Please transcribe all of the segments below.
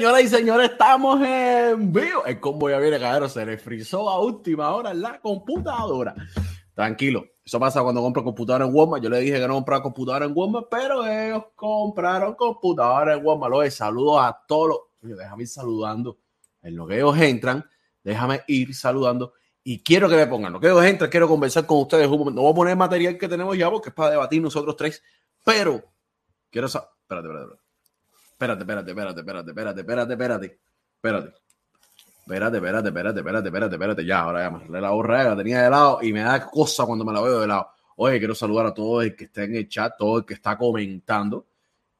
Señoras y señores, estamos en vivo. El combo ya viene, cabrón. Se le frizó a última hora la computadora. Tranquilo. Eso pasa cuando compro computadora en Walmart. Yo le dije que no compraba computadora en Walmart, pero ellos compraron computadora en Walmart. Lo saludo a todos los. déjame ir saludando. En lo que ellos entran, déjame ir saludando. Y quiero que me pongan, lo que ellos entran, quiero conversar con ustedes. No voy a poner material que tenemos ya porque es para debatir nosotros tres. Pero quiero saber. Espérate, espérate. Espérate, espérate, espérate, espérate, espérate, espérate, espérate. Espérate. Espérate, espérate, espérate, espérate, espérate, espérate. Ya, ahora ya me la borré, la tenía de lado y me da cosa cuando me la veo de lado. Oye, quiero saludar a todo el que está en el chat, todo el que está comentando.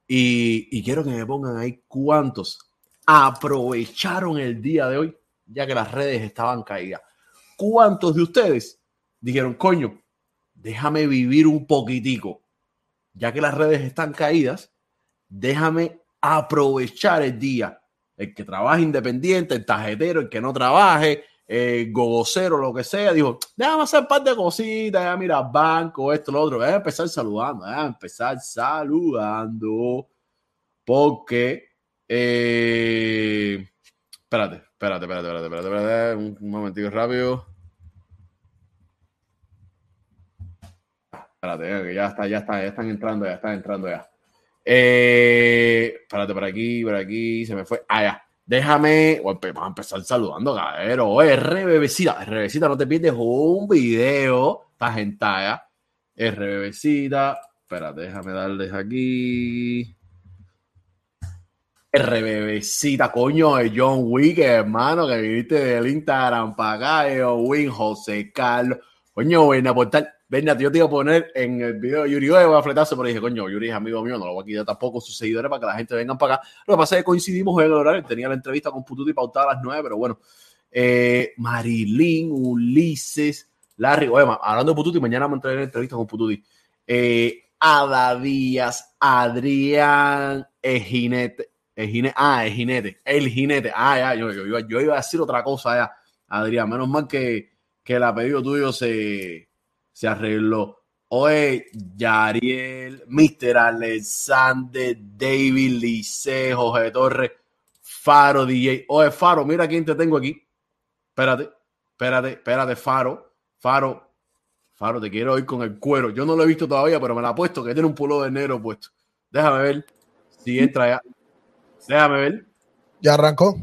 Y, y quiero que me pongan ahí cuántos aprovecharon el día de hoy, ya que las redes estaban caídas. ¿Cuántos de ustedes dijeron, coño, déjame vivir un poquitico? Ya que las redes están caídas, déjame aprovechar el día. El que trabaja independiente, el tarjetero, el que no trabaje, el gogocero, lo que sea, dijo, déjame hacer parte de cositas, ya mira, banco, esto, lo otro. A empezar saludando, a empezar saludando. Porque, eh, espérate, espérate, espérate, espérate, espérate, espérate, un, un momentito rápido. Espérate, que ya está, ya está, ya están entrando, ya están entrando ya. Eh, espérate, por aquí, por aquí, se me fue. Ah, ya. Déjame, vamos a empezar saludando, cabrero. RBBcita, RBBcita, no te pierdes un video. Estás en talla. RBBcita, espérate, déjame darles aquí. RBBcita, coño, de John Wick, hermano, que viviste del Instagram para acá, Wick, José Carlos. Coño, buena portal Venga, yo te iba a poner en el video de Yuri, voy a fletarse, pero dije, coño, Yuri es amigo mío, no lo voy a quitar tampoco sus seguidores para que la gente vengan para acá. Lo que pasa es que coincidimos en el horario, tenía la entrevista con Pututi pautada a las 9, pero bueno. Eh, Marilyn, Ulises, Larry, oye, hablando de Pututi, mañana vamos a entrar en la entrevista con Pututi. Eh, Ada Díaz, Adrián, el jinete, el jinete, ah, el jinete, el jinete, ah, ya, yo, yo, yo, iba a decir otra cosa ya, Adrián, menos mal que, que el apellido tuyo se se arregló. Oye, Yariel, Mr. Alexander, David Lice, Jorge Torres, Faro DJ. Oye, Faro, mira quién te tengo aquí. Espérate, espérate, espérate, Faro. Faro, Faro, te quiero ir con el cuero. Yo no lo he visto todavía, pero me la he puesto, que tiene un pulo de negro puesto. Déjame ver si entra ya. Déjame ver. ¿Ya arrancó?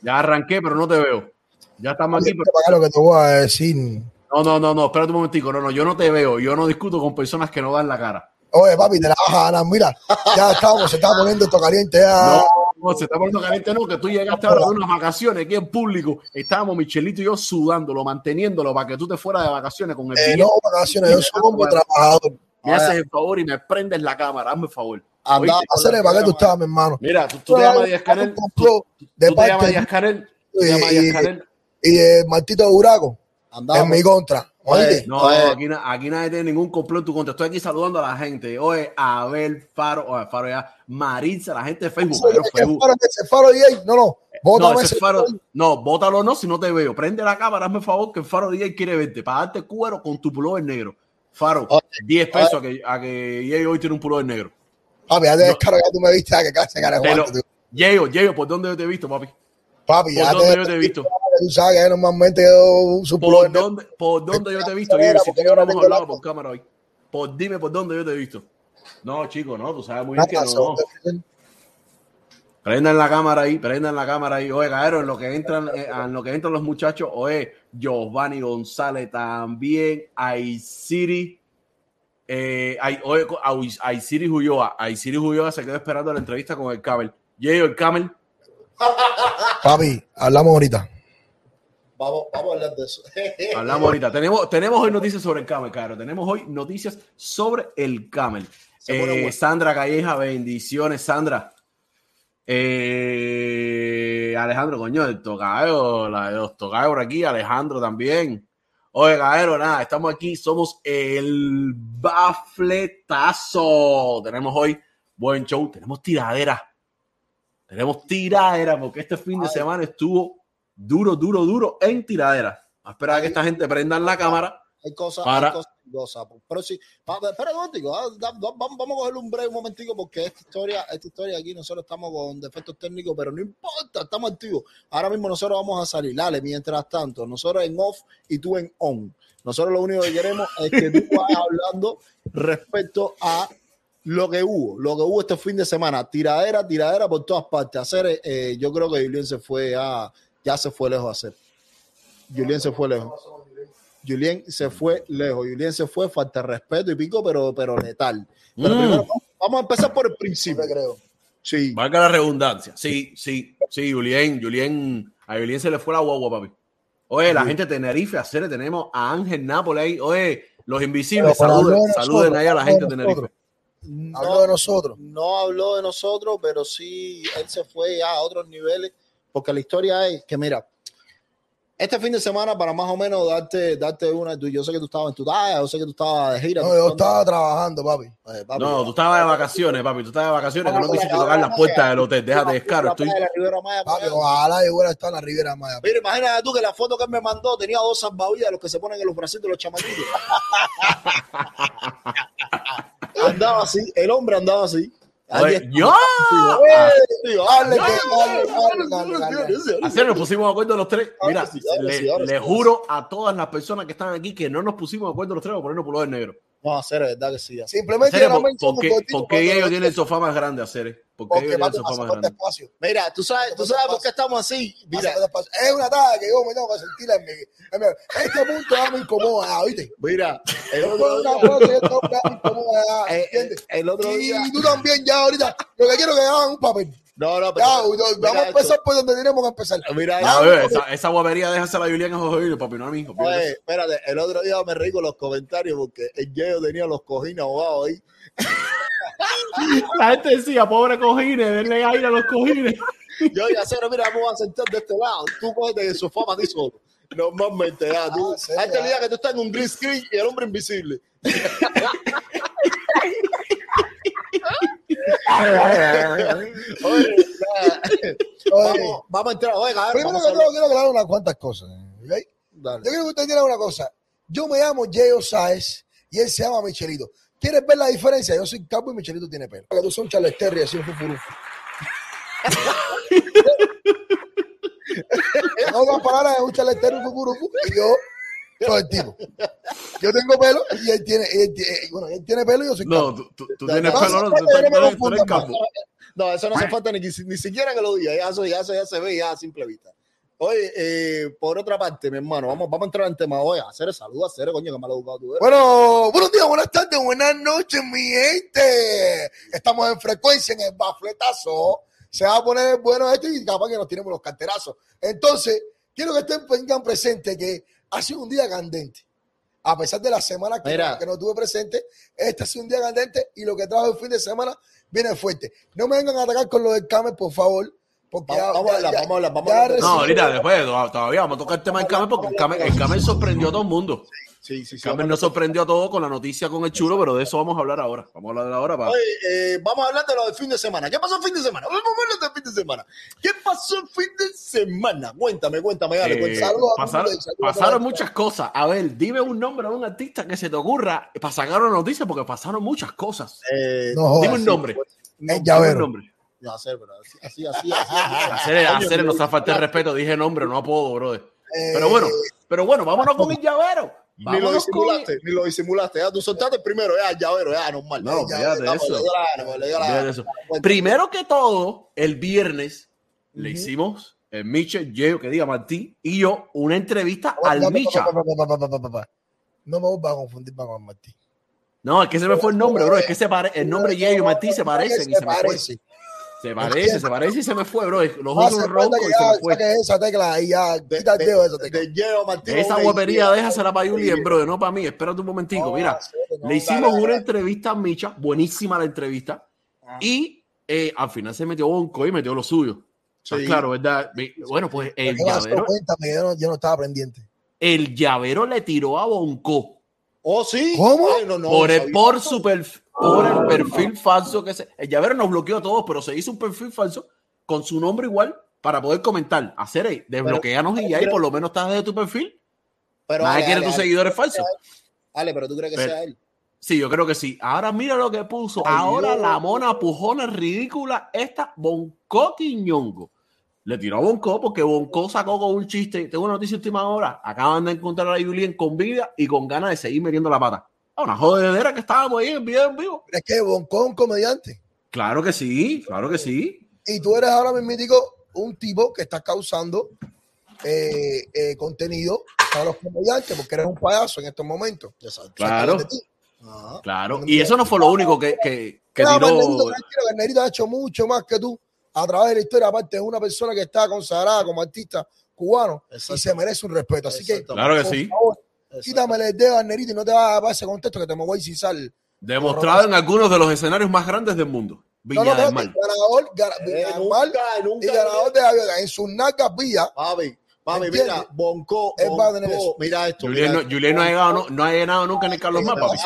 Ya arranqué, pero no te veo. Ya estamos aquí. Pero... lo que te voy a decir. No, no, no, no, espérate un momentico. No, no, yo no te veo. Yo no discuto con personas que no dan la cara. Oye, papi, te la bajas, Ana. Mira, ya estamos, se está poniendo esto caliente. Ya. No, no, se está poniendo caliente, no, que tú llegaste ahora de unas vacaciones aquí en público. Estábamos Michelito y yo sudándolo, manteniéndolo para que tú te fueras de vacaciones con el eh, No, vacaciones, yo soy un trabajador. Me haces el favor y me prendes la cámara, hazme el favor. Anda, hacerle para que tú estás, mi hermano. Mira, tú, tú te llamas Díaz Canel. Tú, te llamas Díaz Canel. Y, y, Martito Buraco. En mi contra. Oye, no, Aquí, aquí, nadie tiene ningún complot en tu contra. Estoy aquí saludando a la gente. Oye, Abel Faro, oye, Faro ya, Maritza, la gente de Facebook. Pero Facebook. Faro, ese Faro DJ, no, no. no, ese faro, no, bótalo no si no te veo. Prende la cámara, hazme favor que el Faro DJ quiere verte para darte cuero con tu pullover negro. Faro, 10 pesos a que, a que hoy tiene un pullover negro. Papi, ya te no. descarga, tú me viste a que casi cara Yeyo, Yeyo, ¿por dónde yo te he visto, papi? Papi, ¿Por dónde yo te he visto? Tú sabes que normalmente yo ¿Por dónde, ¿Por dónde yo te he visto? Si tú yo no hemos hablado por cámara hoy. Por, dime por dónde yo te he visto. No, chico, no, tú sabes muy bien que no. Prendan la cámara ahí, prendan la cámara ahí. Oye, Gaero, en lo que entran, eh, en lo que entran los muchachos, oye, Giovanni González también, Aisiri, eh, oye, Aisiri Juyoa, Aisiri Juyoa se quedó esperando la entrevista con el Camel. Yeyo, el Camel. Papi, hablamos ahorita. Vamos, vamos a hablar de eso. hablamos ahorita. Tenemos, tenemos hoy noticias sobre el Camel, Caro. Tenemos hoy noticias sobre el Camel. Eh, Sandra Calleja, bendiciones, Sandra. Eh, Alejandro, coño, el tocayo, la de los tocayos por aquí, Alejandro también. Oye, Gaero, nada, estamos aquí, somos el bafletazo. Tenemos hoy buen show, tenemos tiradera tenemos tiradera porque este fin de semana estuvo duro, duro, duro en tiradera. A esperar a que esta gente prenda la cámara. Hay cosas, para... hay cosas, Goza. Pero sí, espera un momentico, ah, vamos, vamos a cogerle un breve un momentico porque esta historia, esta historia aquí nosotros estamos con defectos técnicos, pero no importa, estamos activos. Ahora mismo nosotros vamos a salir. Dale, mientras tanto, nosotros en off y tú en on. Nosotros lo único que queremos es que tú vayas hablando respecto a lo que hubo, lo que hubo este fin de semana. Tiradera, tiradera por todas partes. Hacer, eh, yo creo que Julien se fue a, ya se fue lejos a hacer. Julien se fue lejos. Julien se fue lejos. Julien se fue, falta respeto y pico, pero, pero letal. Pero mm. primero, vamos a empezar por el principio, creo. Sí. Valga la redundancia. Sí, sí, sí, Julien, Julien, a Julien se le fue la guagua, papi. Oye, la gente de Tenerife, hacer tenemos a Ángel Nápoles Oye, los invisibles, saluden, saluden ahí a la gente de Tenerife. No, habló de nosotros. No habló de nosotros, pero sí, él se fue ya a otros niveles, porque la historia es que, mira, este fin de semana para más o menos darte, darte una, yo sé que tú estabas en tu talla, yo sé que tú estabas de gira. No, yo estaba trabajando, papi. Eh, no, tú estabas de vacaciones, papi, tú estabas de vacaciones, que no quisiste tocar las puertas del hotel, déjate descaro. Estoy... Papi, ojalá yo hubiera estado en la Ribera Maya. Mira, imagínate tú que la foto que él me mandó tenía dos salvavidas, los que se ponen en los bracitos de los chamaquitos. andaba así, el hombre andaba así. ¡Yo! Así nos pusimos de acuerdo los tres. Mira, le, juro a todas las personas que están aquí que no nos pusimos de acuerdo los tres por ponernos pullover negro. No, hacer es verdad que sí. Simplemente ¿Por, qué, ellos tienen el sofá más grande, hacer? Porque, ellos tienen el sofá más grande. Mira, tú sabes, tú sabes por qué estamos así. Mira, es una talla que yo me tengo que sentir en mi. Este punto ya me incomoda, ¿oíste? Mira, el otro día. Eh, el otro día. Y tú también, ya ahorita. Lo que quiero es que hagan un papel. No, no, pero. vamos a empezar por donde tenemos que empezar. Mira, ah, esa, esa, guapería déjasela a Julián a José papi, no a mí. Oye, espérate, el otro día me reí con los comentarios porque el Yeo tenía los cojines ahogados ahí. La gente decía, pobre cojines, denle aire a los cojines. Yo ya sé, mira, vamos a sentar de este lado. Tú coges de sofá para ti solo. Normalmente, ya, tú. Ah, hay que que tú estás en un green screen y el hombre invisible. Vamos, vamos, a entrar. Oiga, Primero que todo, quiero aclarar unas cuantas cosas. ¿okay? Yo quiero que usted entienda una cosa. Yo me llamo Jeo Saez y él se llama Michelito. ¿Quieres ver la diferencia? Yo soy capo y Michelito tiene pelo. Que tú son Charles Terry, así un fufurufo. en otras palabras, es un Charles Terry, un fufurufo. Y yo soy el tipo. Yo tengo pelo y él tiene, él, bueno, él tiene pelo y yo soy No, tú, tú, tienes pelo, no, tú, eres campo. No, eso no hace falta ni, ni siquiera que lo diga, ya, eso, ya, eso ya se ve ya a simple vista. Oye, eh, por otra parte, mi hermano, vamos, vamos a entrar en tema. Oye, hacer saludo, hacer coño, que me lo educado tú. Bueno, buenos días, buenas tardes, buenas noches, mi gente. Estamos en frecuencia en el bafletazo. Se va a poner bueno esto y capaz que nos tenemos los carterazos. Entonces, quiero que estén tengan presente que ha sido un día candente. A pesar de la semana que, que no tuve presente, este ha sido un día candente y lo que trajo el fin de semana viene fuerte. No me vengan a atacar con lo del Came, por favor. Porque vamos, a hablar, vamos a hablar, vamos a hablar. No, ahorita, después, todavía vamos a tocar el tema del Came porque el Came, el sorprendió a todo el mundo. Sí, sí, sí. Camen nos sorprendió a todos con la noticia con el chulo, pero de eso vamos a hablar ahora. Vamos a hablar de ahora. Para... Oye, eh, vamos a hablar de lo del fin de semana. ¿Qué pasó el fin de semana? Vamos a hablar del fin de semana. ¿Qué pasó el fin de semana? Cuéntame, cuéntame, dale. Eh, pasaron, pasaron muchas cosas. A ver, dime un nombre de un artista que se te ocurra para sacar una noticia, porque pasaron muchas cosas. Eh, dime un nombre. No, el nombre. Ya sé, pero así, así, así. Hacer, hacer nos falta de respeto. Dije nombre, no apodo, brother. Eh, pero bueno, pero bueno, vámonos con el llavero. Ni lo disimulaste, ni lo disimulaste. Ya tú soltaste primero, ya, llavero, ya, normal. No, ya, de eso. Primero que todo, el viernes le hicimos el Michel, yo, que diga Martín, y yo una entrevista al Micha. No me voy a confundir con Martín. No, es que se me fue el nombre, bro. Es que se pare... el nombre Yeyo y Martín se parecen y se me fue. Se parece, se parece y se me fue, bro. Los ojos roncos y se me fue. Esa tecla y ya, quita el dedo esa tecla. Esa guapería déjasela para Julien, bro, no para mí. Espérate un momentico. Mira, le hicimos una entrevista a Micha, buenísima la entrevista, ah. y eh, al final se metió Bonco y metió lo suyo. Claro, ¿verdad? Bueno, pues el llavero. yo, no, estaba pendiente. El llavero le tiró a Bonco. ¿Oh, sí? ¿Cómo? por, por su perfil por el perfil falso que se. El llavero nos bloqueó a todos, pero se hizo un perfil falso con su nombre igual para poder comentar. Hacer ahí, desbloqueanos y ahí por lo menos estás de tu perfil. Pero Nadie quiere tus seguidores falsos. Ale, pero tú crees que Pero- sea él. Sí, yo creo que sí. Ahora mira lo que puso. Ay, Ahora Dios. la mona pujona ridícula, esta Bonco Quiñongo. Le tiró a Bonco porque Bonco sacó con un chiste. Tengo una noticia última hora. Acaban de encontrar a Julien con vida y con ganas de seguir metiendo la pata. Ah, Una jodedera que estábamos ahí en video en vivo. Es que Bonco es un comediante. Claro que sí, claro que sí. Y tú eres ahora mismo un tipo que está causando eh, eh, contenido para los comediantes porque eres un payaso en estos momentos. Exacto. Claro. Ajá. Claro. Y eso no fue lo único que, que, que No, tiró. Bernerito, Bernerito ha hecho mucho más que tú a través de la historia. Aparte, es una persona que está consagrada como artista cubano Exacto. y se merece un respeto. Así que. Claro que por sí. favor, Exacto. quítame el dedo, Bernerito, y no te vas a dar ese contexto que te me voy a cisar. Demostrado en algunos de los escenarios más grandes del mundo. No, Viña no, del no, Mar. ganador, gana- Eh, nunca, y nunca. ganador de la en sus nalgas vía. Papi, papi, mira, Bonco, va Bonco, mira esto. Julien mira no, esto. Julien no ha llegado, no, no ha llegado nunca ni Carlos Más, papi.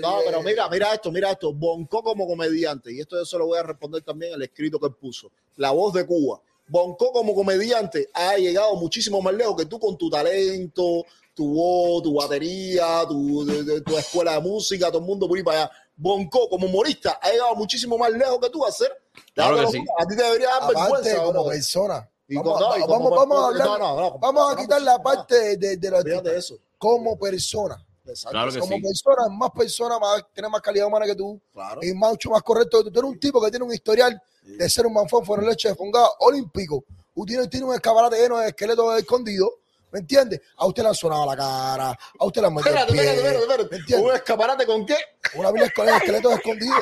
No, pero mira, mira esto, mira esto. Bonco como comediante, y esto yo se lo voy a responder también al escrito que él puso. La voz de Cuba. Bonco como comediante ha llegado muchísimo más lejos que tú con tu talento, tu voz, tu batería, tu, de- de- tu escuela de música, todo el mundo por ahí para allá. Bonco como humorista ha llegado muchísimo más lejos que tú a hacer. Claro que sí. A ti te debería dar Aparte, vergüenza. como bro. persona. Vamos, no, vamos, como- vamos a hablar, no, no, no, vamos a quitar la parte de, de, los Fíjate de eso. como persona. Claro que Como sí. persona, más persona, más, tiene más calidad humana que tú Claro. y mucho más correcto que tú. Tú eres un tipo que tiene un historial de ser un manfón fuera leche de fungado olímpico. Usted tiene, tiene un escaparate lleno de esqueletos escondidos. ¿Me entiendes? A usted le han sonado la cara, a usted le han metido Espérate, espérate, espérate. ¿Un escaparate con qué? Una pila de esqueletos escondidos.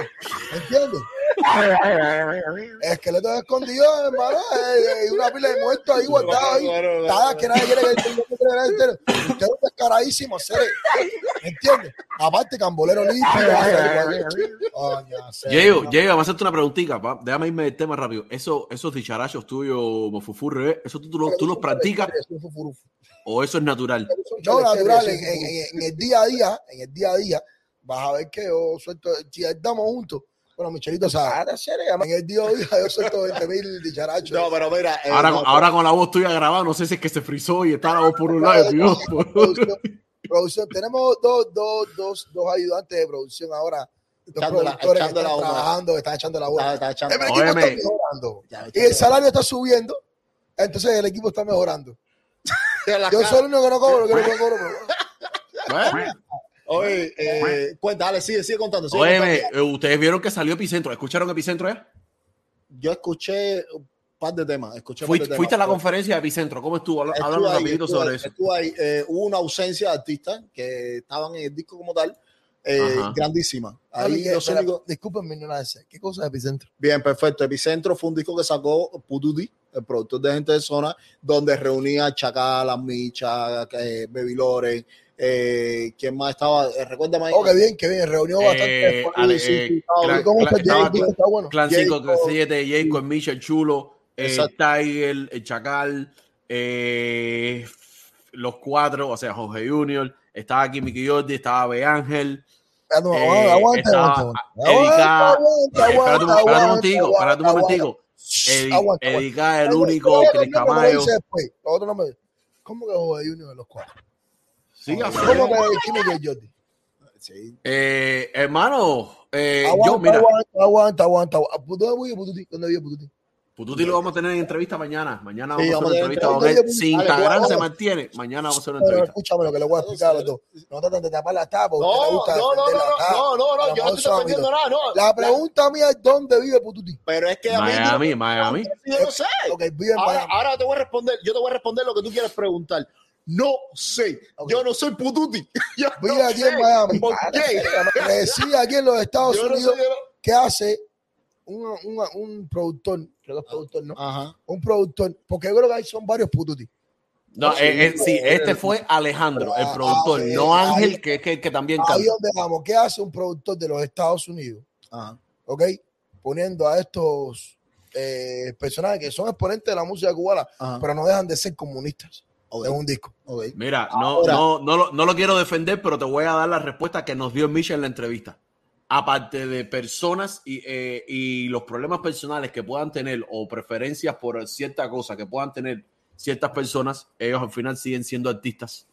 ¿Me entiendes? Esqueletos escondidos, hermano. eh, Y una pila de muertos ahí guardados ahí. Nada, que nadie quiere que. Usted es un descaradísimo, seres. ¿Me entiendes? Aparte, cambolero limpio. No. Diego, vamos a hacerte una preguntita. pa. Déjame irme del tema rápido. Eso, esos dicharachos tuyos, Mofufú Revés, ¿eso tú, tú tú los practicas o eso es natural? No, natural, en- en- en el día a día, en el día a día, vas a ver que yo suelto, si estamos juntos, bueno, Michelito sabe, en el día a día yo suelto 20 mil dicharachos. No, pero mira. eh, Ahora, no, con- ahora con la voz tuya grabada, no sé si es que se frizó y está la voz por un lado y por otro. producción, producción. Tenemos dos, dos, dos, dos ayudantes de producción ahora. Dos Echando la- echando la están humo. trabajando, están echando la está, bola. está echando. El equipo Óyeme. está mejorando. Ya, Y el salario está subiendo. Entonces el equipo está mejorando. La Yo cara. soy el único que no cobro, que no cobro. pero- Bueno, Oye, eh, cuenta, dale, sigue, sigue contando. sigue óyeme, contando. eh, ustedes vieron que salió Epicentro. ¿Escucharon Epicentro ya? Yo escuché un par de temas. Escuché un par Fuiste, de fuiste a la temas. conferencia de Epicentro. ¿Cómo estuvo? Háblanos rapidito sobre ahí, eso. ahí. Eh, hubo una ausencia de artistas que estaban en el disco como tal, eh, grandísima. Ahí únicos- Disculpen mi ignorancia. ¿Qué cosa es epicentro? Bien, perfecto. Epicentro fue un disco que sacó Pututi, el productor de Gente de Zona, donde reunía a Chacal, a Micha, eh, Baby Loren, eh, ¿quién más estaba? Eh, recuérdame. Oh, qué bien, qué bien. Reunió Eh, bastante. Ale- sí, eh, sí, Clan- ¿Y ¿Cómo Clan- está? estaba el disco está bueno. Clan Jacob. 537, Jacob, el Micha, el Chulo, eh. Tiger, el Chacal, eh, los cuatro, o sea, Jorge Junior, estaba aquí Jordi, estaba B. Ángel, no, eh, aguanta, aguanta, espérate un momentico, espérate un momentico. Edica, el único, Cris Camayo. ¿Cómo que Jorge Junior de los cuatro? Sí, así ¿Cómo que Kimi que Jordi? Sí. Eh, hermano, eh, Aguanta, yo, mira, aguanta, aguanta, aguanta. ¿Dónde vive Pututi? ¿Dónde vive Pututi? Pututi lo vamos a tener en entrevista mañana. Mañana Sí, vamos a hacer una tener entrevista con entrevista. él. Si Instagram se mantiene, mañana vamos a hacer una Pero entrevista. escúchame lo que le voy a explicar a los dos. No tratan de tapar la tapa. No, gusta no, no, no, no, no, no, yo no estoy defendiendo nada, no. La pregunta mía es ¿dónde vive Pututi? Pero es que a mí. Miami, Miami. Yo no sé. Ahora te voy a responder, yo te voy a responder lo que tú quieres preguntar. No sé. Yo no soy pututi. Yo Vive no aquí sé. en Miami. ¿Por Ah? Reside aquí en los Estados Yo no Unidos. sé. no- ¿Qué hace un, un, un productor? Creo que es productor, ¿no? Ajá. Un productor. Porque yo creo que ahí son varios Pututi. No, eh, eh, sí, este fue Alejandro, el productor, Ah, no ahí- Ángel, que, que, que también Ahí canta. donde vamos. ¿Qué hace un productor de los Estados Unidos? Ajá. ¿Ok? Poniendo a estos eh, personajes que son exponentes de la música cubana, Ajá. pero no dejan de ser comunistas Ok, en un disco. Mira, no, Ahora- no, no, lo, no lo quiero defender, pero te voy a dar la respuesta que nos dio Misha en la entrevista. Aparte de personas y, eh, y los problemas personales que puedan tener o preferencias por cierta cosa que puedan tener ciertas personas, ellos al final siguen siendo artistas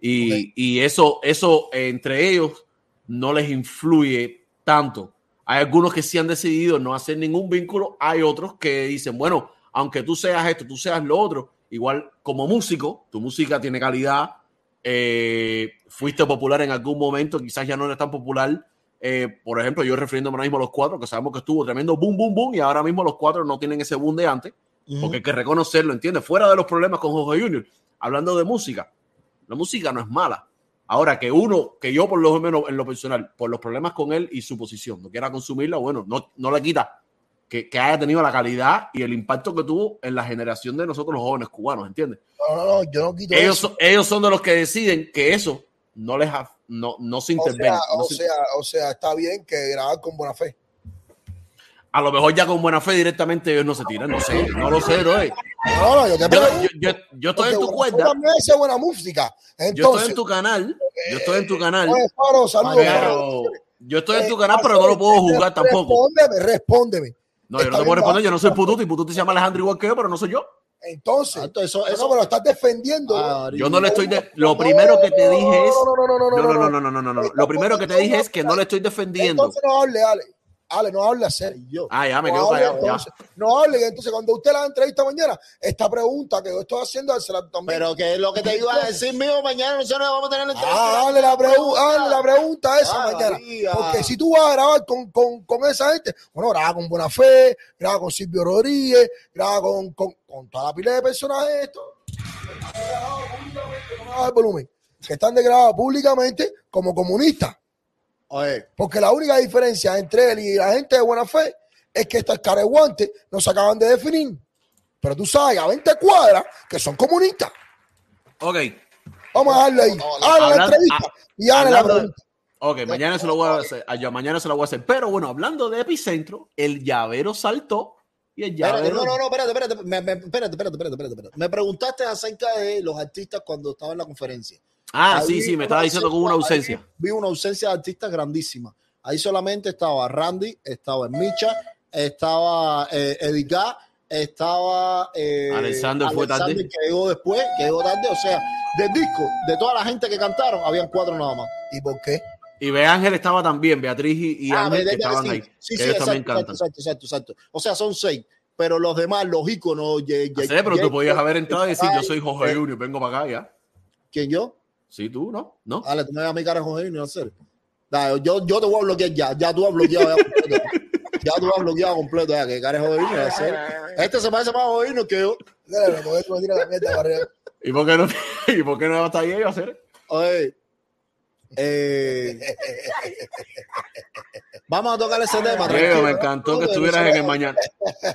Y, y eso, eso eh, entre ellos no les influye tanto. Hay algunos que sí han decidido no hacer ningún vínculo, hay otros que dicen, bueno, aunque tú seas esto, tú seas lo otro, igual como músico, tu música tiene calidad, eh, fuiste popular en algún momento, quizás ya no eres tan popular. Eh, por ejemplo, yo refiriéndome ahora mismo a los cuatro, que sabemos que estuvo tremendo boom, boom, boom, y ahora mismo los cuatro no tienen ese boom de antes, porque hay que reconocerlo, ¿entiendes? Fuera de los problemas con Jorge Junior, hablando de música, la música no es mala. Ahora que uno, que yo por lo menos en lo personal, por los problemas con él y su posición, no quiera consumirla, bueno, no, no le quita que, que haya tenido la calidad y el impacto que tuvo en la generación de nosotros los jóvenes cubanos, ¿entiendes? No, no, no, yo no quito Ellos, eso. son- ellos son de los que deciden que eso no les ha- no, no se O intervenga. sea, no o, se- sea, o sea, está bien que grabar con buena fe. a lo mejor ya con buena fe directamente ellos no se tiran, no sé, no lo sé. Yo, No, no, yo te pregunto. yo, yo- yo estoy en tu cuenta, hace buena música. yo estoy en tu canal, yo estoy en tu canal, oye, Faro, saludos. pero yo estoy en tu canal, Eh, pero no lo puedo jugar tampoco. Respóndeme, respóndeme. No, yo no te puedo responder, yo no soy Pututi, Pututi se llama Alejandro igual que yo, pero no soy yo. Entonces, eso, eso, pero estás defendiendo. Ah, Yo no le estoy de, lo primero que te dije es No, no, no, no, no, no, no, no, no, no, no, no. Lo primero que te dije es que no le estoy defendiendo. Entonces no hable, Ale. Ale, no hable a serio. yo. Ah, ya me No quedo hable, callado. ya. entonces. No hable. Entonces, cuando usted la entrevista mañana, esta pregunta que yo estoy haciendo, dársela también. Pero que lo que te iba a decir, mío, mañana nosotros vamos a tener la Ah, hazle la, pregu- hazle la pregunta esa Ah, mañana. María. Porque si tú vas a grabar con, con, con esa gente, bueno, graba con Buena Fe, graba con Silvio Rodríguez, graba con, con, con toda la pila de personajes estos. No el volumen. Que están degradados públicamente como comunistas. Oye, Porque la única diferencia entre él y la gente de buena fe es que estas careguantes no se acaban de definir. Pero tú sabes a 20 cuadras que son comunistas. Ok, Vamos a darle ahí. No, Hazle la hablando- entrevista y hazle la pregunta. ok, mañana se lo voy a hacer. ah, mañana se lo voy a hacer. Pero bueno, hablando de epicentro, el llavero saltó y el espérate, llavero. no, no, no, espérate, espérate, me, me- espérate, espérate, espérate, espérate, espérate. Me preguntaste acerca de los artistas cuando estaba en la conferencia. Ah, Ahí sí, sí, me estaba diciendo que hubo una ausencia. Vi una ausencia de artistas grandísima. Ahí solamente estaba Randy, estaba Micha, estaba eh, Edgar, estaba eh, Alexander fue tarde. que llegó después, que llegó tarde. O sea, del disco, de toda la gente que cantaron, habían cuatro nada más. ¿Y por qué? Y Be Ángel estaba también, Beatriz y, y Ah, Ángel ¿verdad que que estaban sí? ahí. Sí, que sí, ellos exacto, también exacto, cantan. exacto, exacto, exacto. O sea, son seis. Pero los demás, los íconos. ye- ye- pero tú podías haber entrado y decir, yo soy Jorge Junior, vengo para acá ya. ¿Quién yo? Sí, tú, ¿no? ¿No? Dale, tú me vas a mi cara y no hacer. Dale, yo, yo te voy a bloquear ya. Ya tú has bloqueado. Ya, completo. ya tú has bloqueado completo. Ya, que cara es no hacer. Este se parece más a que yo. Dale, la mierda. ¿Y por qué no, ¿y por qué no está ahí ellos a hacer? Oye. Eh, vamos a tocar ese tema. Tranquilo, me ¿no? encantó que estuvieras en el mañana.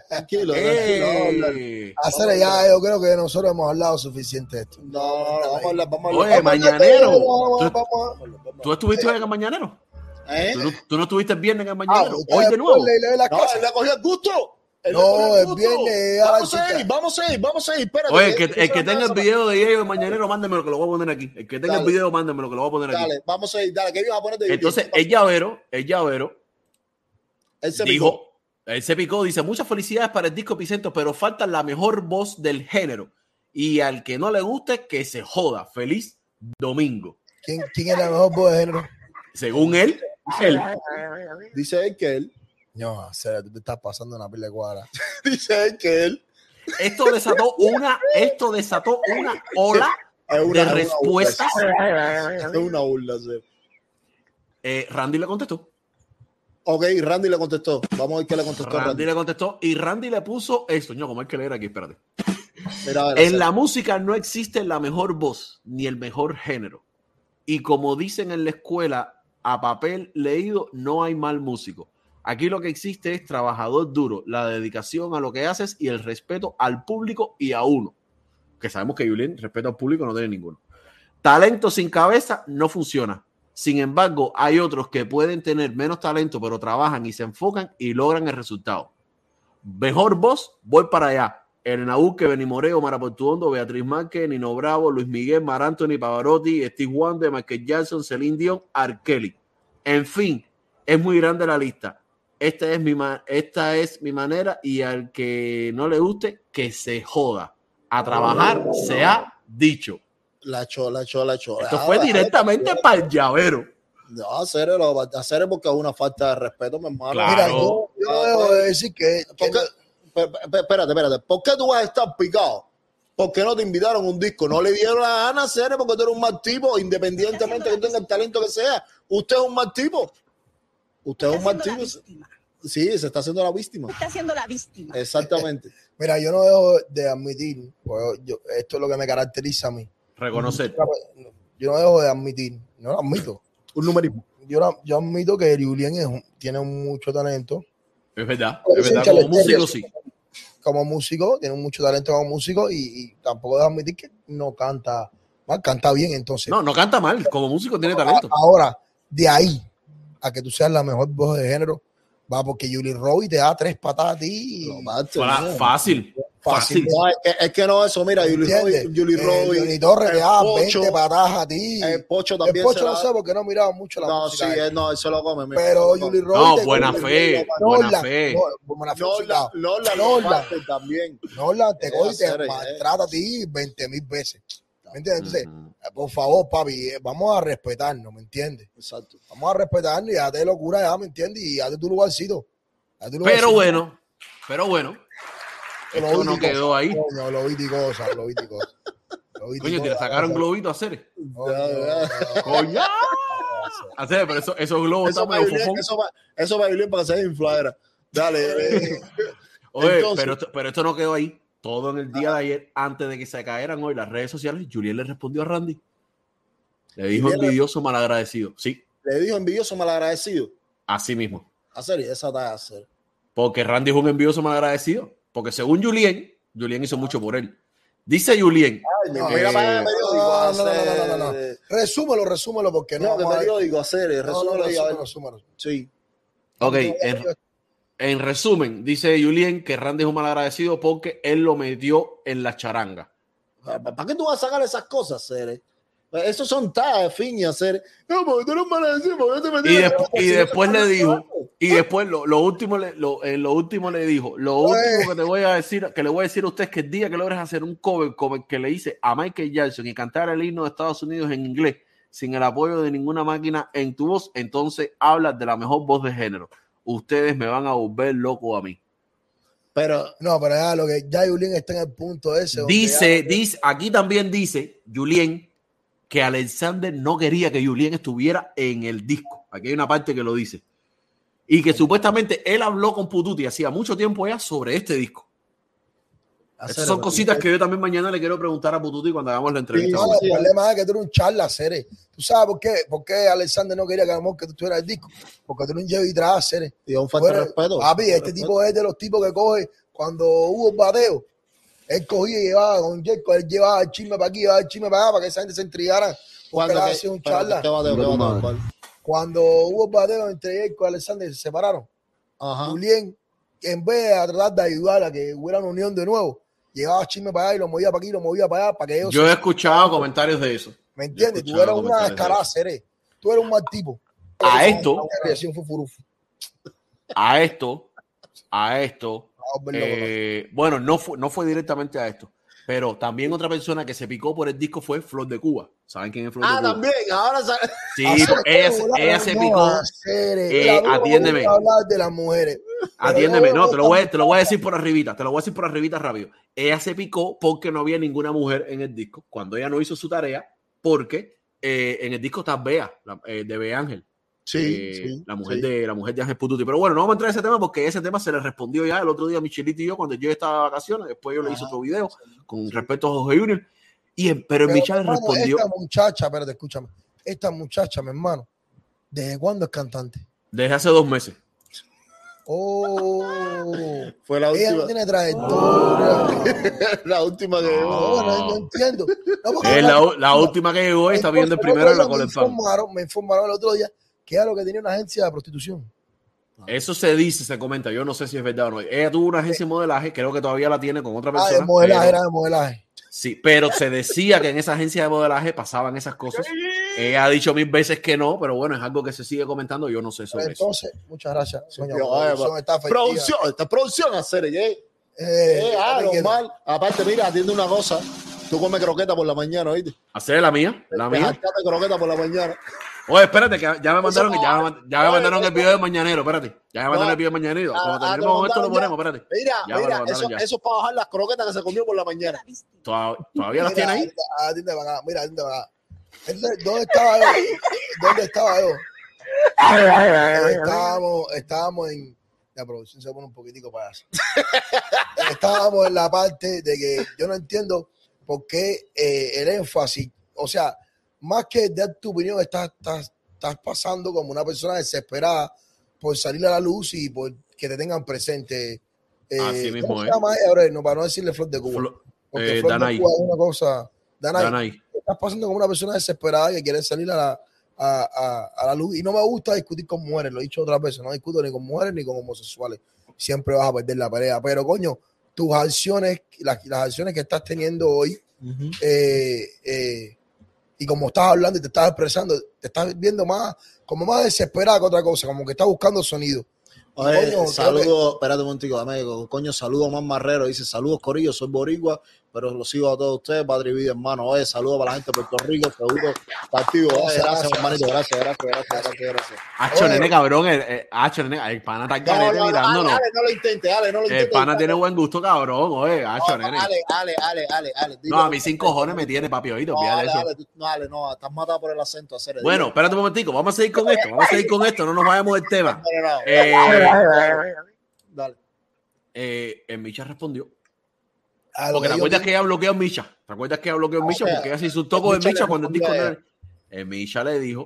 Tranquilo. ¡Eh! Hacer ya, yo creo que nosotros hemos hablado suficiente de esto. No, no, no, vamos a hablar, vamos a Oye, hablar. mañanero. Vamos, ¿Tú, estuviste hoy en el mañanero? ¿Eh? ¿Tú, no- tú no estuviste el viernes en el Ah, mañanero? ¿Hoy de nuevo? le las No, le cogió el gusto. No, el viernes, Vamos a ir, vamos a ir, vamos a ir. Espérate. Oye, el que- que, el que tenga el video de ellos en mañanero, mándemelo que lo voy a poner aquí. El que tenga el video, mándemelo que lo voy a poner aquí. Dale, vamos a ir, dale, que ibas a poner de Entonces, el llavero, el llavero él se picó. dijo, él se picó, dice, muchas felicidades para el disco Epicentro, pero falta la mejor voz del género. Y al que no le guste, que se joda. Feliz domingo. ¿Quién, ¿Quién es la mejor voz de género? Según él, él. Dice él que él. No, serio, tú te estás pasando una pila de cuadra. Dice que él. Esto desató una, esto desató una ola Es una, de respuestas. Es una burla, sí. Eh, Randy le contestó. Ok, Randy le contestó. Vamos a ver qué le contestó Randy Randy. le contestó y Randy le puso esto. No, como hay que leer aquí, espérate. Mira, a ver, En hacer- la música no existe la mejor voz ni el mejor género. Y como dicen en la escuela, a papel leído no hay mal músico. Aquí lo que existe es trabajador duro, la dedicación a lo que haces y el respeto al público y a uno. Que sabemos que Julien, respeto al público, no tiene ninguno. Talento sin cabeza no funciona. Sin embargo, hay otros que pueden tener menos talento, pero trabajan y se enfocan y logran el resultado. Mejor voz, voy para allá. El Naúque, Benimoreo, Mara Portuondo, Beatriz Márquez, Nino Bravo, Luis Miguel, Mar Anthony, Pavarotti, Steve Wonder, Michael Jackson, Celine Dion, R. Kelly. En fin, es muy grande la lista. Esta es, mi esta es mi manera y al que no le guste, que se joda. A trabajar se ha dicho. La echó, la echó, la echó. Esto Ah, fue directamente para el llavero. No, hacer lo hacer porque es una falta de respeto, mi hermano. Claro. Mira, yo, yo no dejo de decir que, que Espérate, espérate. ¿Por qué tú vas a estar picado? ¿Por qué no te invitaron a un disco? No le dieron la gana a hacer porque tú eres un mal tipo, independientemente que tenga el talento que sea. Usted es un mal tipo. Usted es un tipo. Sí, se está haciendo la víctima. Está haciendo la víctima. Exactamente. mira, yo no dejo de admitir, pues, yo- esto es lo que me caracteriza a mí. Reconocer. Yo no dejo de admitir, no lo admito. Un numerismo. Yo, no- yo admito que Julián tiene mucho talento. Es verdad. Es verdad. Como músico, sí. como músico, tiene mucho talento como músico y, y tampoco dejo de admitir que no canta mal, canta bien entonces. No, no canta mal. Como músico tiene talento. Ahora, de ahí a que tú seas la mejor voz de género, va porque Julie Roy te da tres patadas a ti. No, mate. Fácil. Fácil. Fácil. No, es, que, es que no, eso, mira, Julie Roy. Julie Eh, Roy, Johnny Torres te el da Pocho, 20 patadas a ti. el Pocho El también Pocho se no la- sé porque no he mirado mucho la No, sí, música. él. no, él se lo come. mira, pero Julie. Roy. No, buena fe, buena fe. no, buena fe, No, obligado. la, no, la Norlan. Norlan también. Te Eh, coge y te eh. maltrata a ti 20 mil veces. ¿Me entiendes? Entonces, eh, por favor, papi, eh, vamos a respetarnos, ¿me entiendes? Exacto. Vamos a respetarnos y hazte locura ya, ¿me entiendes? Y hazte tu lugarcito. Hazte tu Pero lugarcito. bueno, pero bueno, esto no quedó ahí. Coño, lo vi y cosas, lo vi Coño, te le sacaron globito a hacer. Coño. Hacer, pero eso- esos globos Eso están medio fofón. eso va, eso va a para que se infladera. Dale. eh. Oye, Entonces- pero, esto, pero esto no quedó ahí. Todo en el día de ayer, antes de que se cayeran hoy las redes sociales, Julián le respondió a Randy. Le dijo Julián envidioso, malagradecido. Sí, Le dijo envidioso malagradecido. así mismo. Hacer esa está a hacer. Porque Randy es un envidioso malagradecido. Porque según Julián, Julián hizo mucho por él. Dice Julián, Ay, No, mira eh, para el periódico. no, no, no, no, no, no, no. hacer. Resúmelo, resúmelo, porque no. No, que a- periódico hacer. No, no, Resúmelo a resúmelo, resúmelo. Sí. ok, en, en resumen, dice Julián que Randy es un malagradecido porque él lo metió en la charanga. ¿Para qué tú vas a sacar esas cosas, Cere? Esos son tagas, fiñas, Cere. No, porque tú eres malagradecido, porque yo te metí Y, la y después le dijo, y después lo, lo último le, lo, en lo último le dijo, lo último que te voy a decir, que le voy a decir a usted es que el día que logres hacer un cover como el que le hice a Michael Jackson y cantar el himno de Estados Unidos en inglés sin el apoyo de ninguna máquina en tu voz, entonces hablas de la mejor voz de género. Ustedes me van a volver loco a mí. Pero, No, pero ya lo que ya Julián está en el punto ese. Dice, dice, aquí también dice Julien que Alexander no quería que Julien estuviera en el disco. Aquí hay una parte que lo dice. Y que supuestamente él habló con Pututi hacía mucho tiempo ya sobre este disco. Hacer, son cositas que yo también mañana le quiero preguntar a Pututi cuando hagamos la entrevista. No, el problema es que tú eres un charla, Cere. ¿Tú sabes por qué? ¿Por qué Alexander no quería que, amor, que tú estuvieras el disco? Porque tú eres un y tras, Cere. Y es un falta de respeto. Papi, este Respeto. tipo es de los tipos que coge cuando hubo un bateo. Él cogía y llevaba con Jerko, él llevaba el chisme para aquí, llevaba el chisme para allá para que esa gente se intrigara. Porque él hacía un charla. ¿qué bateo, qué Digo tu bateo, madre. cuál? Cuando hubo bateo entre Jerko y Alexander se separaron. Ajá. Julián, en vez de tratar de ayudar a que hubiera una unión de nuevo, llevaba chisme para allá y lo movía para aquí, lo movía para allá para que ellos Yo he escuchado comentarios de eso. ¿Me entiendes? Tú escuchado una descarada, Cere. Tú eres un mal tipo. A esto, a esto, a esto, Vamos a verlo, eh, bueno, no fue, no fue directamente a esto, pero también otra persona que se picó por el disco fue Flor de Cuba. ¿Saben quién es Flor Ah, de Cuba? también. Ahora sa- Sí, ella, se- ella picó. Eh, atiéndeme. de las mujeres. Atiéndeme, no, te lo, voy, te lo voy a decir por arribita, te lo voy a decir por arribita rápido. Ella se picó porque no había ninguna mujer en el disco, cuando ella no hizo su tarea, porque eh, en el disco está Bea, la- eh, de Bea Ángel, Sí, eh, sí, la, mujer sí. de, la mujer de Ángel Pututi. Pero bueno, no vamos a entrar en ese tema porque ese tema se le respondió ya el otro día a Michelito y yo cuando yo estaba de vacaciones, después yo le hice Ajá. otro video con respecto a Jorge Junior, y, pero Pero, Michelle respondió Esta muchacha, espérate, escúchame. Esta muchacha, mi hermano, ¿desde cuándo es cantante? desde hace dos meses. Oh, Fue la ella no última, tiene trayectoria. la última que No. llegó. No, no, no entiendo. No, Es la, la- última que llegó y está viendo el primero en la cola me informaron, me informaron el otro día que era lo que tenía una agencia de prostitución. Eso se dice, se comenta. Yo no sé si es verdad o no. Ella tuvo una agencia de modelaje, creo que todavía la tiene con otra Ah, persona. de modelaje, pero- era de modelaje. sí, pero se decía que en esa agencia de modelaje pasaban esas cosas. Ella ha dicho mil veces que no, pero bueno, es algo que se sigue comentando. Yo no sé sobre eso. Entonces, muchas gracias. Producción está. Producción, esta es producción hacer, ¿eh? Eh, Eh, ah, normal. Aparte, mira, atiende una cosa. Tú comes croqueta por la mañana, ¿oíste? Hacer la mía, la Te mía. croqueta por la mañana. Oye, espérate, que ya me mandaron, ya, me- ya me mandaron el video de mañanero, espérate. Ya me mandaron el video de mañanero. Ah, Cuando ah, te terminemos esto lo ponemos, espérate. Mira, Ya mira, eso, es para bajar las croquetas que se comió por la mañana. ¿Todavía, todavía las tiene ahí? Ah, para acá, Mira, atiende para acá. ¿Dónde dónde estaba yo? ¿Dónde estaba yo? Estábamos, estábamos en. La producción se pone un poquitico para eso. estábamos en la parte de que yo no entiendo por qué eh, el énfasis, o sea, más que dar tu opinión, estás, estás, estás pasando como una persona desesperada por salir a la luz y por que te tengan presente. Eh, Así mismo ¿cómo se es. llama ella, Aurelio? No, para no decirle Flor de Cuba. Flo- Porque eh, Flor de Danay. Cuba es una cosa. Danay, Danay. estás pasando como una persona desesperada que quiere salir a la, a, a- a la luz. Y no me gusta discutir con mujeres, lo he dicho otras veces, no discuto ni con mujeres ni con homosexuales. Siempre vas a perder la pelea. Pero, coño, tus acciones, las, las acciones que estás teniendo hoy, eh, eh, y como estás hablando y te estás expresando, te estás viendo más, como más desesperada que otra cosa, como que estás buscando sonido. Oye, Coño, saludos, espérate un momentico, dame, coño, saludos a más marrero, dice, saludos Corillo, soy boricua, pero los sigo a todos ustedes, Padre Vida, hermano, oye, saludos para la gente de Puerto Rico, seguro, activo, oye, Gracias, hermanito, gracias, gracias, gracias, gracias, gracias. Hacho, nene, cabrón. El, hacho, nene, el pana está No, no, mirándonos. Ale, Ale, no lo intente, Ale, no lo intente. El pana tiene buen gusto, cabrón. Oye, hacho, No, nene. Ale, Ale, Ale, Ale, Ale. No, a mí sin cojones me tiene, papi, oído. No, Ale, eso. Ale, tú- no, Ale, no, estás matado por el acento, hacer Bueno, espérate un momentico. Vamos a seguir con esto. Vamos a seguir con esto. No nos vayamos del tema. No, no, no. Eh, Dale. eh, eh, Micha respondió. Porque que te acuerdas que ella bloqueó a Micha. ¿Te acuerdas que ella bloqueó a Micha? sea, Porque ella se insultó con Micha cuando el disco respondió a no- El Micha le dijo,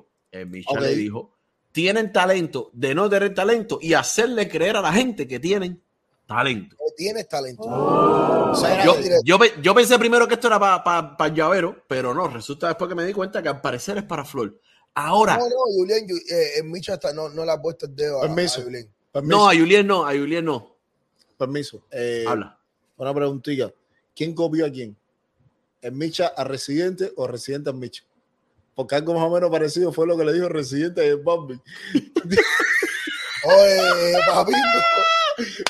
Ok. le dijo, tienen talento de no tener talento y hacerle creer a la gente que tienen talento. que tienes talento. O sea, Yo, pensé primero que esto era para el llavero, pero no, resulta después que me di cuenta que al parecer es para Flor. Ahora, No, no, Julián, eh, en Micha está, no, no le ha puesto el dedo a, Permiso. a Julián. permiso, no, a Julián no, a Julián no. permiso. Eh, Habla. Una preguntita. ¿Quién copió a quién? ¿El Micha a Residente o Residente a Micha? Porque algo más o menos parecido fue lo que le dijo Residente de Bambi. Oye, Papingo.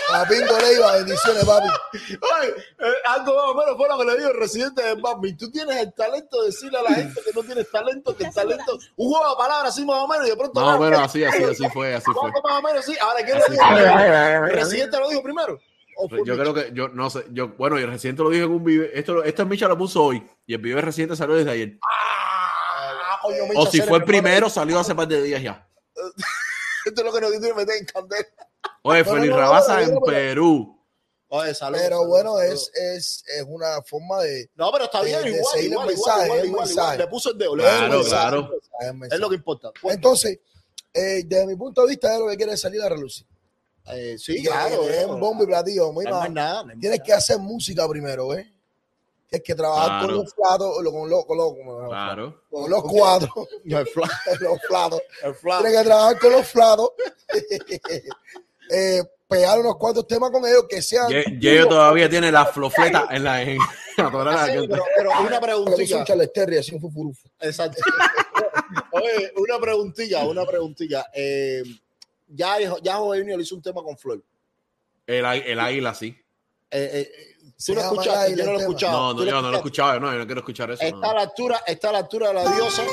Papingo Leiva, bendiciones, papi. Oye, eh, algo más o menos fue lo que le dijo Residente de Bambi. Tú tienes el talento de decirle a la gente que no tienes talento, que el talento, un juego de palabras así más o menos, y de pronto. Más o menos así, así, así fue, así fue. Más o menos, sí. Ahora, ¿quién lo dijo? ¿Residente lo dijo primero? ¿O fue Yo Micha? creo que, yo no sé, yo, bueno, y el reciente lo dije en un vive, esto, esto Micha lo puso hoy, y el vive reciente salió desde ayer. Ah, coño, Micha, O si fue el primero. salió hace par de días ya. Esto es lo que nos quiere meter en candela. Oye, No, Feliz no, no, Rabasa en. Perú. Oye, saludos. Pero bueno, saludos. es, es, es una forma de. No, pero está bien, de- de igual, igual, mensaje, igual, el igual, mensaje. igual. Le puso el dedo. Claro, puso el mensaje. claro. Es lo que importa. Entonces, eh, desde mi punto de vista, es lo que quiere salir a relucir. Eh, sí, claro. es no, un bombo y platillo. no nada, no tienes nada. que hacer música primero, ¿eh? Tienes que trabajar Claro. con los platos, con los, con los, con los- Claro. con los cuadros, No, el fla- los platos. Tienes que trabajar con los platos. eh, pegar unos cuantos temas con ellos que sean. Yeyo todavía tiene la flofleta en la. En, la Ah, pero, pero una preguntilla. Charles así un fufurufo. Exacto. Oye, una preguntilla, una preguntilla. Eh, ya, ya José Junior hizo un tema con Flor. el, el águila, sí. Eh, eh, eh, tú lo escuchaste, yo no lo escuchado. No, ¿Tú no, lo yo no lo he escuchaste? escuchado, no, yo no quiero escuchar eso. Está no. a la altura, está a la altura de la diosa.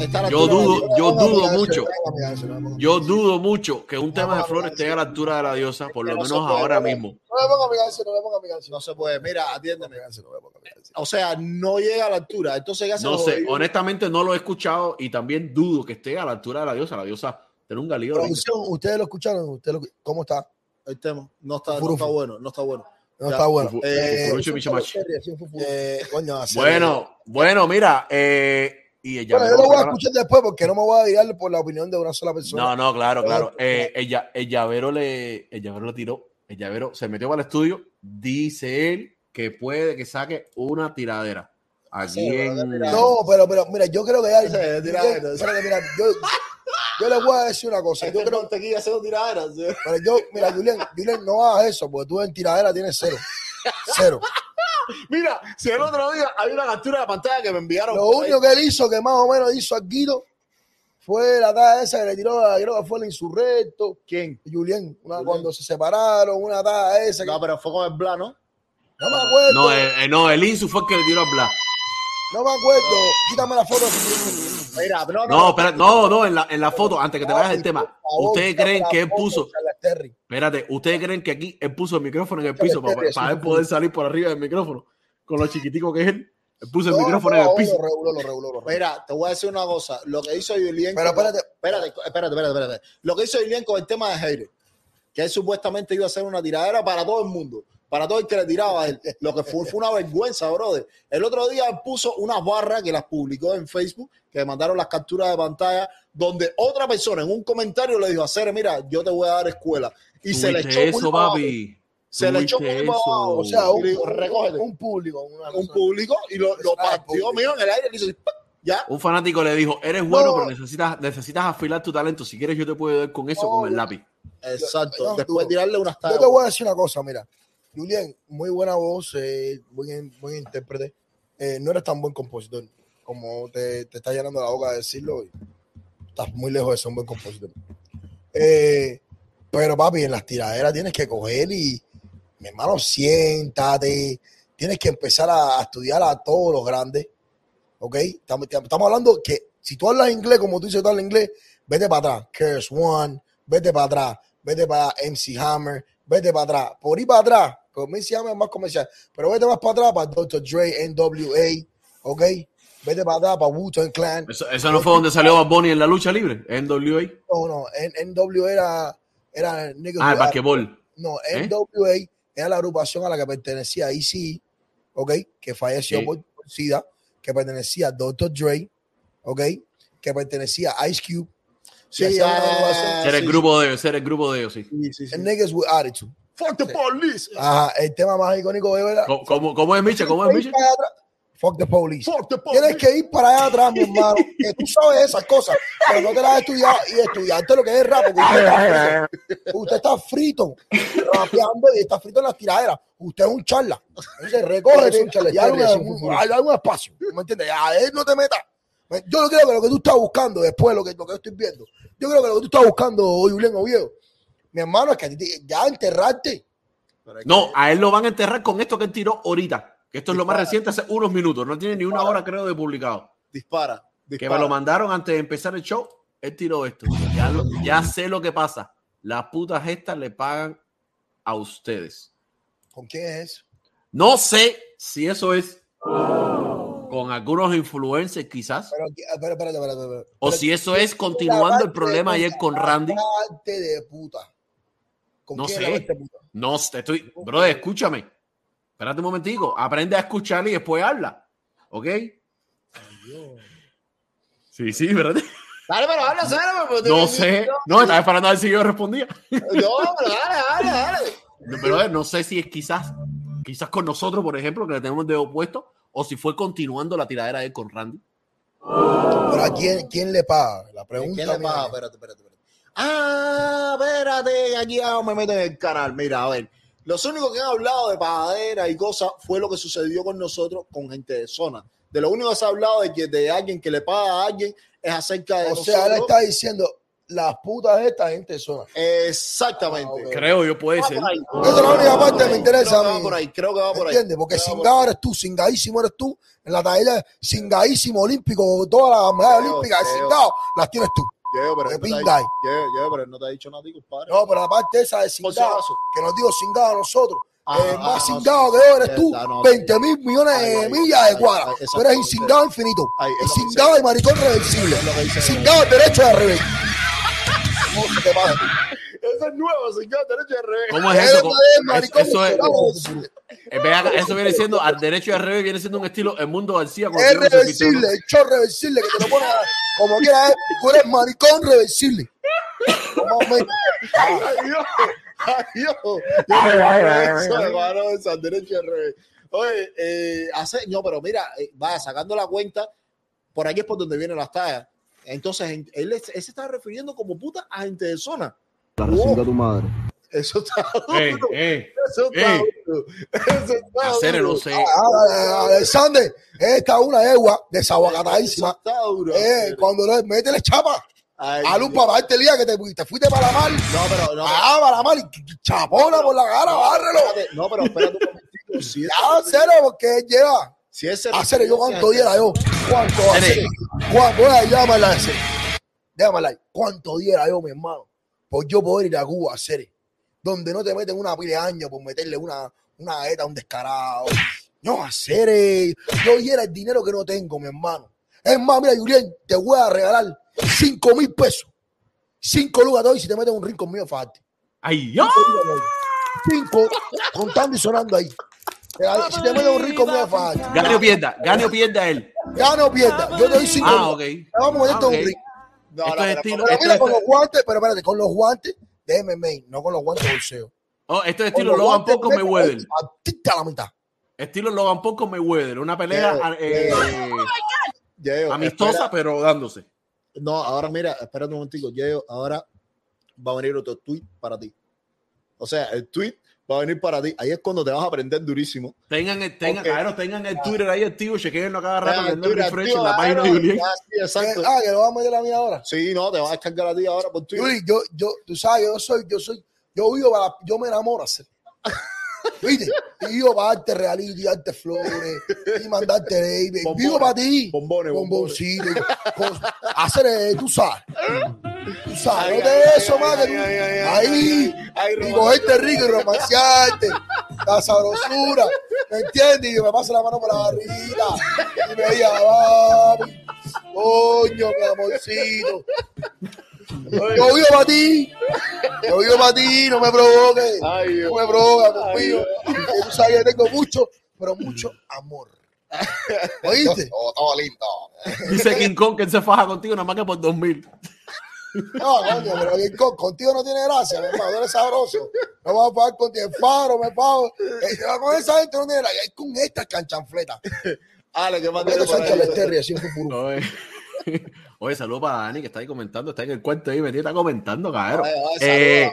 Está a la Yo altura de la dudo, diosa. yo dudo mucho. mirar. Yo dudo mucho que un tema de flores esté a la altura de la diosa, por lo menos ahora mismo. No me ponga a mirar, no me ponga a mirar. No se puede. Mira, atiéndeme. No me ponga a mirar. O sea, no llega a la altura. Entonces, ¿qué hace No sé, honestamente no lo he escuchado y también dudo que esté a la altura de la diosa. La diosa tiene un galío. Producción, ustedes lo escucharon, ¿Ustedes lo- ¿cómo está? El tema no está, no está bueno, no está bueno. No Ya, está bueno. fufu- Eh, eh, coño, hacer- Bueno, bueno, mira, eh, y ella. Bueno, yo lo voy a escuchar después porque no me voy a guiar por la opinión de una sola persona. No, no, claro, claro. Eh, ella, el llavero le, el llavero lo tiró. El llavero se metió para el estudio. Dice él que puede que saque una tiradera. Aquí Sí, en. No, pero, pero mira, yo creo que ya. Sí, yo- tiradera. yo, yo les voy a decir una cosa. Yo creo mantequilla haciendo tiraderas. ¿sí? pero yo, mira, Julián, Julián, no hagas eso, porque tú en tiradera tienes cero. Cero. Mira, si el otro día hay una captura de pantalla que me enviaron. Lo único que él hizo, que más o menos hizo a Guido, fue la taza esa que le tiró, creo que fue el insurrecto. ¿Quién? Julián, una- Julián. cuando se separaron, una taza esa. que- No, pero fue con el Bla, ¿no? No me acuerdo. No, eh, eh, no, el Insu fue el que le dio a Blas. No me acuerdo. Quítame la foto. Mira, no, No, espera, no, no, en la, en la foto, antes que te vayas del tema. ¿Ustedes creen que él puso, espérate, ¿ustedes creen que aquí él puso el micrófono en el piso para, él poder salir por arriba del micrófono? Con lo chiquitico que es él. Él puso el No, micrófono no, en el Lo piso. reguló, lo reguló, lo reguló. Mira, te voy a decir una cosa. Lo que hizo Julien. Pero espérate. Espérate, espérate, espérate, espérate. Lo que hizo Julien con el tema de Hater, que él supuestamente iba a hacer una tiradera para todo el mundo, para todo el que le tiraba. Lo que fue, fue una vergüenza, brother. El otro día puso unas barras que las publicó en Facebook, que le mandaron las capturas de pantalla, donde otra persona en un comentario le dijo a Cere, mira, yo te voy a dar escuela. Y se le echó eso, papi. Se le echó muy. O sea, un, digo, recógete. un público. Una un público y lo, lo partió mío en el aire. Le hizo ya. Un fanático le dijo, eres bueno, No. pero necesitas, necesitas afilar tu talento. Si quieres, yo te puedo dar con eso, No, con el yo- lápiz. Exacto. no, Después tú- tirarle unas Yo tablas. te voy a decir una cosa, mira. Julián, muy buena voz, eh, buen, intérprete. Eh, no eres tan buen compositor como te, te está llenando la boca de decirlo. y estás muy lejos de ser un buen compositor. Eh, pero papi, en las tiraderas tienes que coger y, mi hermano, siéntate. Tienes que empezar a, estudiar a todos los grandes. ¿Ok? Estamos, estamos hablando que si tú hablas inglés como tú dices, tú hablas inglés, vete para atrás. Curse One, vete para atrás. Vete para MC Hammer, vete para atrás. Por ir para atrás, Hammer es más comercial, pero vete más para atrás para Dr. Dre, NWA, ¿ok? Vete para atrás para Wu-Tang Clan. Eso, eso no fue donde salió Bad Bunny en la lucha libre, NWA. No, no, N- NWA era, era niggas Ah, el basquetbol. No, ¿Eh? NWA era la agrupación a la que pertenecía EC, ¿ok? Que falleció Sí. por SIDA, que pertenecía a Dr. Dre, ¿ok? Que pertenecía a Ice Cube. Sí, ah, agrupación. Ser el sí, grupo de ellos, ser el grupo de ellos, sí. sí, sí, sí. Niggas with Attitude. Fuck the police. Ajá, el tema más icónico de verdad. ¿Cómo, cómo- cómo es Micha? ¿Cómo es Micha? Fuck the police. Fuck the police. Tienes que ir para allá atrás, mi hermano. Que tú sabes esas cosas, pero no te las has estudiado y estudiarte lo que es rap. Porque usted está frito. Usted está frito rapeando y está frito en las tiraderas. Usted es un charla. Entonces, recógete un charla, y hay un, hay espacio. ¿Me entiendes? A él no te metas. Yo no creo que lo que tú estás buscando después, lo que, lo que yo estoy viendo, yo creo que lo que tú estás buscando, Julián Oviedo, mi hermano, es que a ti te- ya enterrarte. No, a él lo van a enterrar con esto que él tiró ahorita. Que esto es lo más reciente, hace unos minutos. No tiene ni una hora, creo, de publicado. Dispara. Que me lo mandaron antes de empezar el show. Él tiró esto. Ya, lo- ya sé lo que pasa. Las putas estas le pagan a ustedes. ¿Con quién es eso? No sé si eso es con algunos influencers, quizás. Pero, espera, espera. O si eso es continuando el problema ayer con Randy. De puta. ¿Con No sé. puta? No, te estoy. Brother, escúchame. Espérate un momentico. Aprende a escuchar y después habla. ¿Ok? Sí, sí, ¿verdad? Dale, pero habla, te- No sé. No, estaba esperando a ver si yo respondía. No, pero dale, dale, dale. No, Pero no sé si es quizás, quizás con nosotros, por ejemplo, que le tenemos de opuesto, o si fue continuando la tiradera de él con Randy. Pero a quién, quién le paga? La pregunta. ¿Quién le paga? es, Espérate, espérate, espérate. Ah, espérate, aquí ya me meto en el canal. Mira, a ver. Los únicos que han hablado de pagadera y cosas fue lo que sucedió con nosotros, con gente de zona. De lo único que se ha hablado de que de alguien que le paga a alguien es acerca de O sea, él está diciendo las putas de esta gente zona. Exactamente. Ah. Creo yo, puede Va ser. Esa es la única parte que me interesa Creo a que va por ahí, creo que va por ahí. ¿Entiendes? Porque cingado eres tú, cingadísimo eres tú. En la taella, cingadísimo olímpico, todas las medallas olímpicas de cingado las tienes tú. Llevo, pero De no ha llevo, pero él no te ha dicho nada compadre. No, pero la parte esa de si cingado, acaso. que nos digo cingado a nosotros. Ah, eh, ah, más no, cingado que yo eres tú, no, 20 mil millones Ay, de millas ay, de cuadras. ay, Tú eres incingado infinito. Es Y maricón reversible. Cingado el derecho de revés. No se te pasa. Eso es nuevo, señor, derecho de revés. ¿Cómo es eso? Eso Eso, es, eh, eso viene siendo al derecho y al revés, viene siendo un estilo el mundo García. Es reversible, el show reversible que te lo pones como quieras. eh. Tú eres maricón reversible. Como me- eso, al derecho al revés. Oye, eh, hace, no, pero mira, eh, vaya sacando la cuenta, por aquí es por donde vienen las tallas. Entonces, en- él, él se está refiriendo como puta a gente de zona. La recinta tu madre. Eso está duro. Eso está duro. Eso está hacer duro. no sé. Ah, ah, Alexander, esta es una egua desaguacatadísima. Eso está duro. Eh, cuando le métele chapa Ay, a luz para el día que te, te fuiste para la mar. No, pero no. Ah, para la mar y chapona por la cara, bárrelo. espérate, no, pero espérate un momentico. Si Ya, serio, porque él lleva. si ese yo cuánto diera yo. ¿Cuánto hacer? Cere. ¿Cuánto? Voy a llamarla ese. Llámala ahí. ¿Cuánto diera yo, mi hermano? Por yo poder ir a Cuba a hacer. Donde no te meten una pila de años por meterle una, una galleta a un descarado. No, hacer. Yo diera el dinero que no tengo, mi hermano. Es más, mira, Julián, te voy a regalar 5 mil pesos. 5 lucas doy si te metes un ring conmigo, fájate. ¡Ay, yo! Cinco, contando y sonando ahí. Si te metes un ring conmigo, fájate. Gane o pierda, gane o pierda él. Gana o pierda. Yo te doy 5 Ah, ok. Vamos a meterte Ah, un ok. No, Esto no, es estilo- Pero esto mira, con los guantes, pero espérate, con los guantes de MMA, no con los guantes de bolseo. Oh, esto es estilo Logan Paul con Mayweather. A la mitad. Estilo Logan Paul con Mayweather. Una pelea Yeah, eh, Yeo, amistosa, espera. pero dándose. No, ahora mira, espérate un momentico. Yeo, ahora va a venir otro tweet para ti. O sea, el tweet va a venir para ti. Ahí es cuando te vas a aprender durísimo. Tengan el, tengan, Ok. claro, tengan el Twitter ahí activo, chequenlo cada rato, Ah, que ande Twitter, refresh en la página de claro, Julián. ya, sí, exacto. Ah, que lo vamos a meter a mí ahora. Sí, no, te vas a descargar a ti ahora por Twitter. Yuri, yo, yo, tú sabes, yo soy, yo soy, yo vivo para, yo me enamoro hacer. ¿Viste? Y vivo para darte reality, darte flores, y mandarte baby. Bombones. Vivo para ti. Bombones, bombones. Bomboncito. hacer, eh, tú sabes. Tú sabes, ay, eso, ay, ahí. Y cogerte rico y romancearte, la sabrosura, ¿me entiendes? Y me pase la mano por la barriguita y me diga, papi, coño, mi amorcito. Yo vivo para ti, yo vivo para ti, no me provoques, no me provoques, conmigo. Tú sabes que tengo mucho, pero mucho amor. ¿Oíste? Todo lindo. Dice King Kong que él se faja contigo nada más que por 2000. No, coño, pero bien, con- contigo no tiene gracia, mi hermano, eres sabroso. No vas a pagar contigo, el faro, me pago. Eh, con esa gente no tiene gracia, es con estas canchanfletas. Ale, ¿qué más un fupurú. Oye, Oye, saludos para Dani que está ahí comentando, está en el cuarto ahí, metido, está comentando, cabrón. Eh.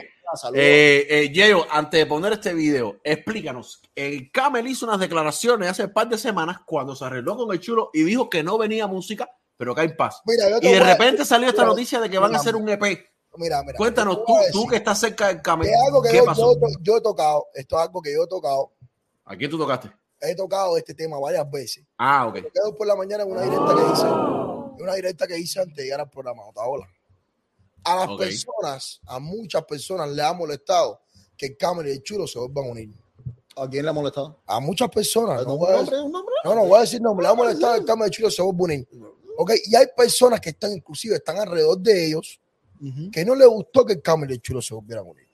Eh, eh, Yeo, antes de poner este video, explícanos. El Camel hizo unas declaraciones hace un par de semanas cuando se arregló con el chulo y dijo que no venía música, pero que hay paz. Mira, yo Y de a- repente salió esta Mira, noticia de que van a hacer un EP. Mira, mira. Cuéntanos, yo tú, tú decir que estás cerca del Camel, es algo que ¿qué yo, pasó? yo- yo he tocado, esto es algo que yo he tocado, ¿A quién tú tocaste? he tocado este tema varias veces. Ah, ok. Quedo por la mañana en una directa que hice, en una directa que hice antes de llegar al programa, Otaola. A las personas, a muchas personas le ha molestado que el Cameron y el Chulo se vuelvan a unir. ¿A quién le ha molestado? A muchas personas, no ¿Un voy a? ¿Un nombre? No, no voy a decir nombre, le ha molestado el Cameron y el Chulo se vuelvan a unir. Ok, y hay personas que están, inclusive, están alrededor de ellos, Ujú. que no les gustó que el Cameron y el Chulo se volvieran a unir.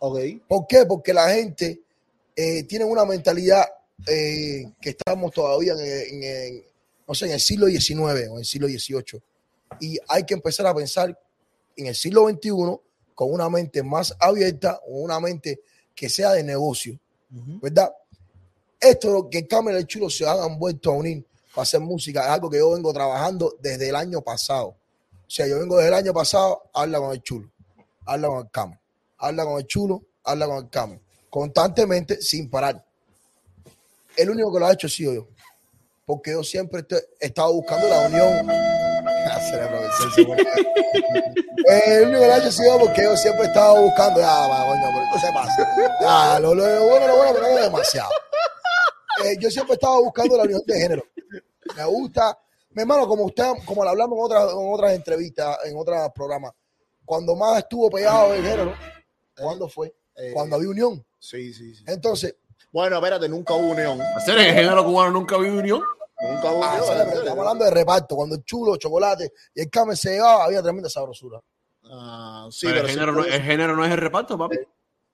Ok. ¿Por qué? Porque la gente eh, tiene una mentalidad eh, que estamos todavía en, en- en, no sé, en el siglo XIX o en el siglo XVIII. Y hay que empezar a pensar en el siglo XXI con una mente más abierta o una mente que sea de negocio, Ujú. ¿verdad? Esto que Cámara y el Chulo se han vuelto a unir para hacer música es algo que yo vengo trabajando desde el año pasado. O sea, yo vengo desde el año pasado, habla con el Chulo, habla con el Cámara, habla con el Chulo, habla con el Cámara, constantemente sin parar. El único que lo ha hecho ha sido yo, porque yo siempre he estado buscando la unión. Ah, pone- el único que lo ha hecho ha sido yo porque yo siempre he estado buscando. Ya, va, coño, pero esto se pasa. Ya, lo, lo- lo bueno, lo bueno, pero no es demasiado. Eh, yo siempre he estado buscando la unión de género. Me gusta, mi hermano, como usted, como lo hablamos en otras, en otras entrevistas, en otros programas, cuando más estuvo pegado el género, ¿cuándo fue? Eh, Cuando había unión. Sí, sí, sí. Entonces, Bueno, espérate, nunca hubo unión. Hacer el género cubano nunca vi unión. Nunca hubo ah, unión. sale, pero estamos hablando de reparto. Cuando el chulo, chocolate y el came se llevaba, había tremenda sabrosura. Ah, sí, Pero el, género no, el género no es el reparto, papi.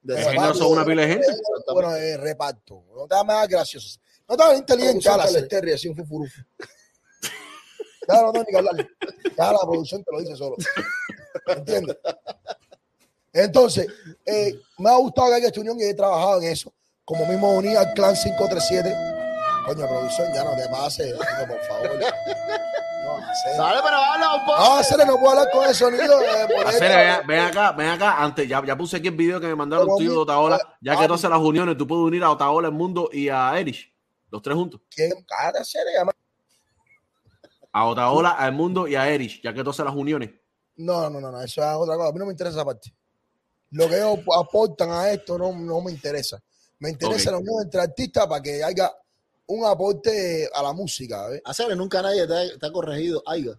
De género parte. son una pila de gente. Bueno, eh, reparto. No te más gracioso. No te inteligente. la Terry, así un fufurufu. Ya no tengo ni que hablarle. Ya la producción te lo dice solo. ¿Entiendes? Entonces, eh, me ha gustado que haya esta unión y he trabajado en eso. Como mismo unía al clan 537. Coño, producción, ya no te pases, por favor. Hacer. Dale, pero habla un poco. No, no puedo hablar con el sonido. eh, ven, ven acá, ven acá. Antes, ya, ya puse aquí el video que me mandaron de mi- Otaola. Ya que tú haces las uniones, tú puedes unir a Otaola, el mundo y a Erich. Los tres juntos. ¿Quién? Cara, llama- A Otaola, al mundo y a Erich, ya que tú haces las uniones. No, no, no, no, eso es otra cosa. A mí no me interesa esa parte. Lo que ellos aportan a esto no, no me interesa. Me interesa Ok. la unión entre artistas para que haya un aporte a la música. ¿ves? Hacerle, nunca nadie te ha, te ha corregido. Aiga.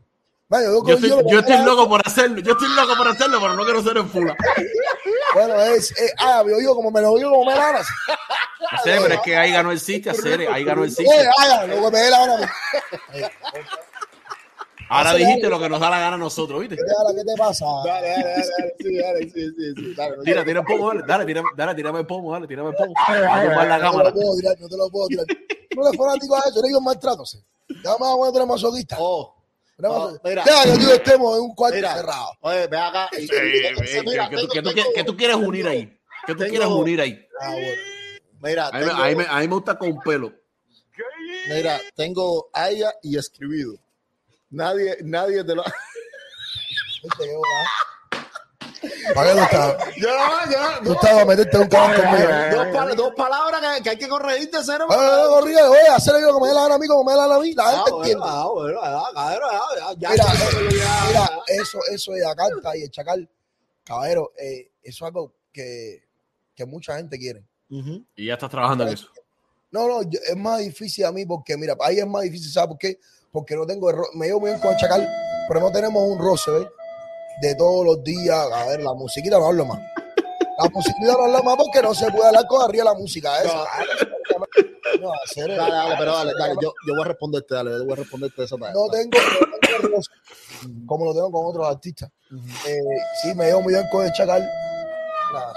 Bueno, yo, Yo estoy, yo- yo estoy loco por hacerlo, yo estoy loco por hacerlo, pero no quiero ser en fula. Bueno, es, es ah, yo digo como me lo digo como me ganas. Hacer, pero es que ahí no existe, hacer, ahí no Oye, existe. haga lo que me dé la gana. Ahora dijiste lo que nos da la gana a nosotros, ¿viste? ¿Qué te, da- qué te pasa? Dale, dale, dale, dale, sí, dale, sí, sí, sí, dale, no Tira, tira el pomo, dale, dale, tira, dale, tírame el pomo, dale, tírame el pomo. A tumbar la No te lo puedo tirar, no te lo puedo tirar. No eres fanático a eso, eres un maltrato. sí. Ya me voy a poner masoquista. Oh, Eres no, masoquista. mira. Deja que tú estemos en un cuarto mira, cerrado. oye, ve acá. mira, que, que tú, tengo- que tú- tengo- que tú quieres unir ahí. Que tú quieres unir ahí. Ah, bueno. Mira, A mí, a mí me- a mí me gusta con pelo. mira, tengo Aya y escribido. Nadie, nadie te lo. ¿Para qué estás? Ya, ya. A meterte un cabrón conmigo. Dos, pal- dos palabras que, que hay que corregirte, cero. Bueno, no, no, corrige, oye, hacer lo que me dé la gana a mí, como me dé la gana a mí. La gente entiende. ah, bueno, ah, cabrón, ah, ya, Mira, ya, eh, ya, Mira, ya. eso, eso de la carta y el chacal, caballero, eh, eso es algo que, que mucha gente quiere. Ujú. Y ya estás trabajando en eso. No, no, yo- es más difícil a mí porque, mira, ahí es más difícil, ¿sabes por qué? Porque no tengo, el ro- me llevo muy bien con el chacal, pero no tenemos un roce, ¿ves? De todos los días, a ver, la musiquita no hablo más. La musiquita no hablo más porque no se puede hablar con arriba la música esa. No, hacer- Dale, dale, pero dale, dale. Yo, yo voy a responderte, dale, yo voy a responderte eso. Dale, no tengo, no tengo roce como lo tengo con otros artistas. Eh, sí, me llevo muy bien con el chacal. Nada.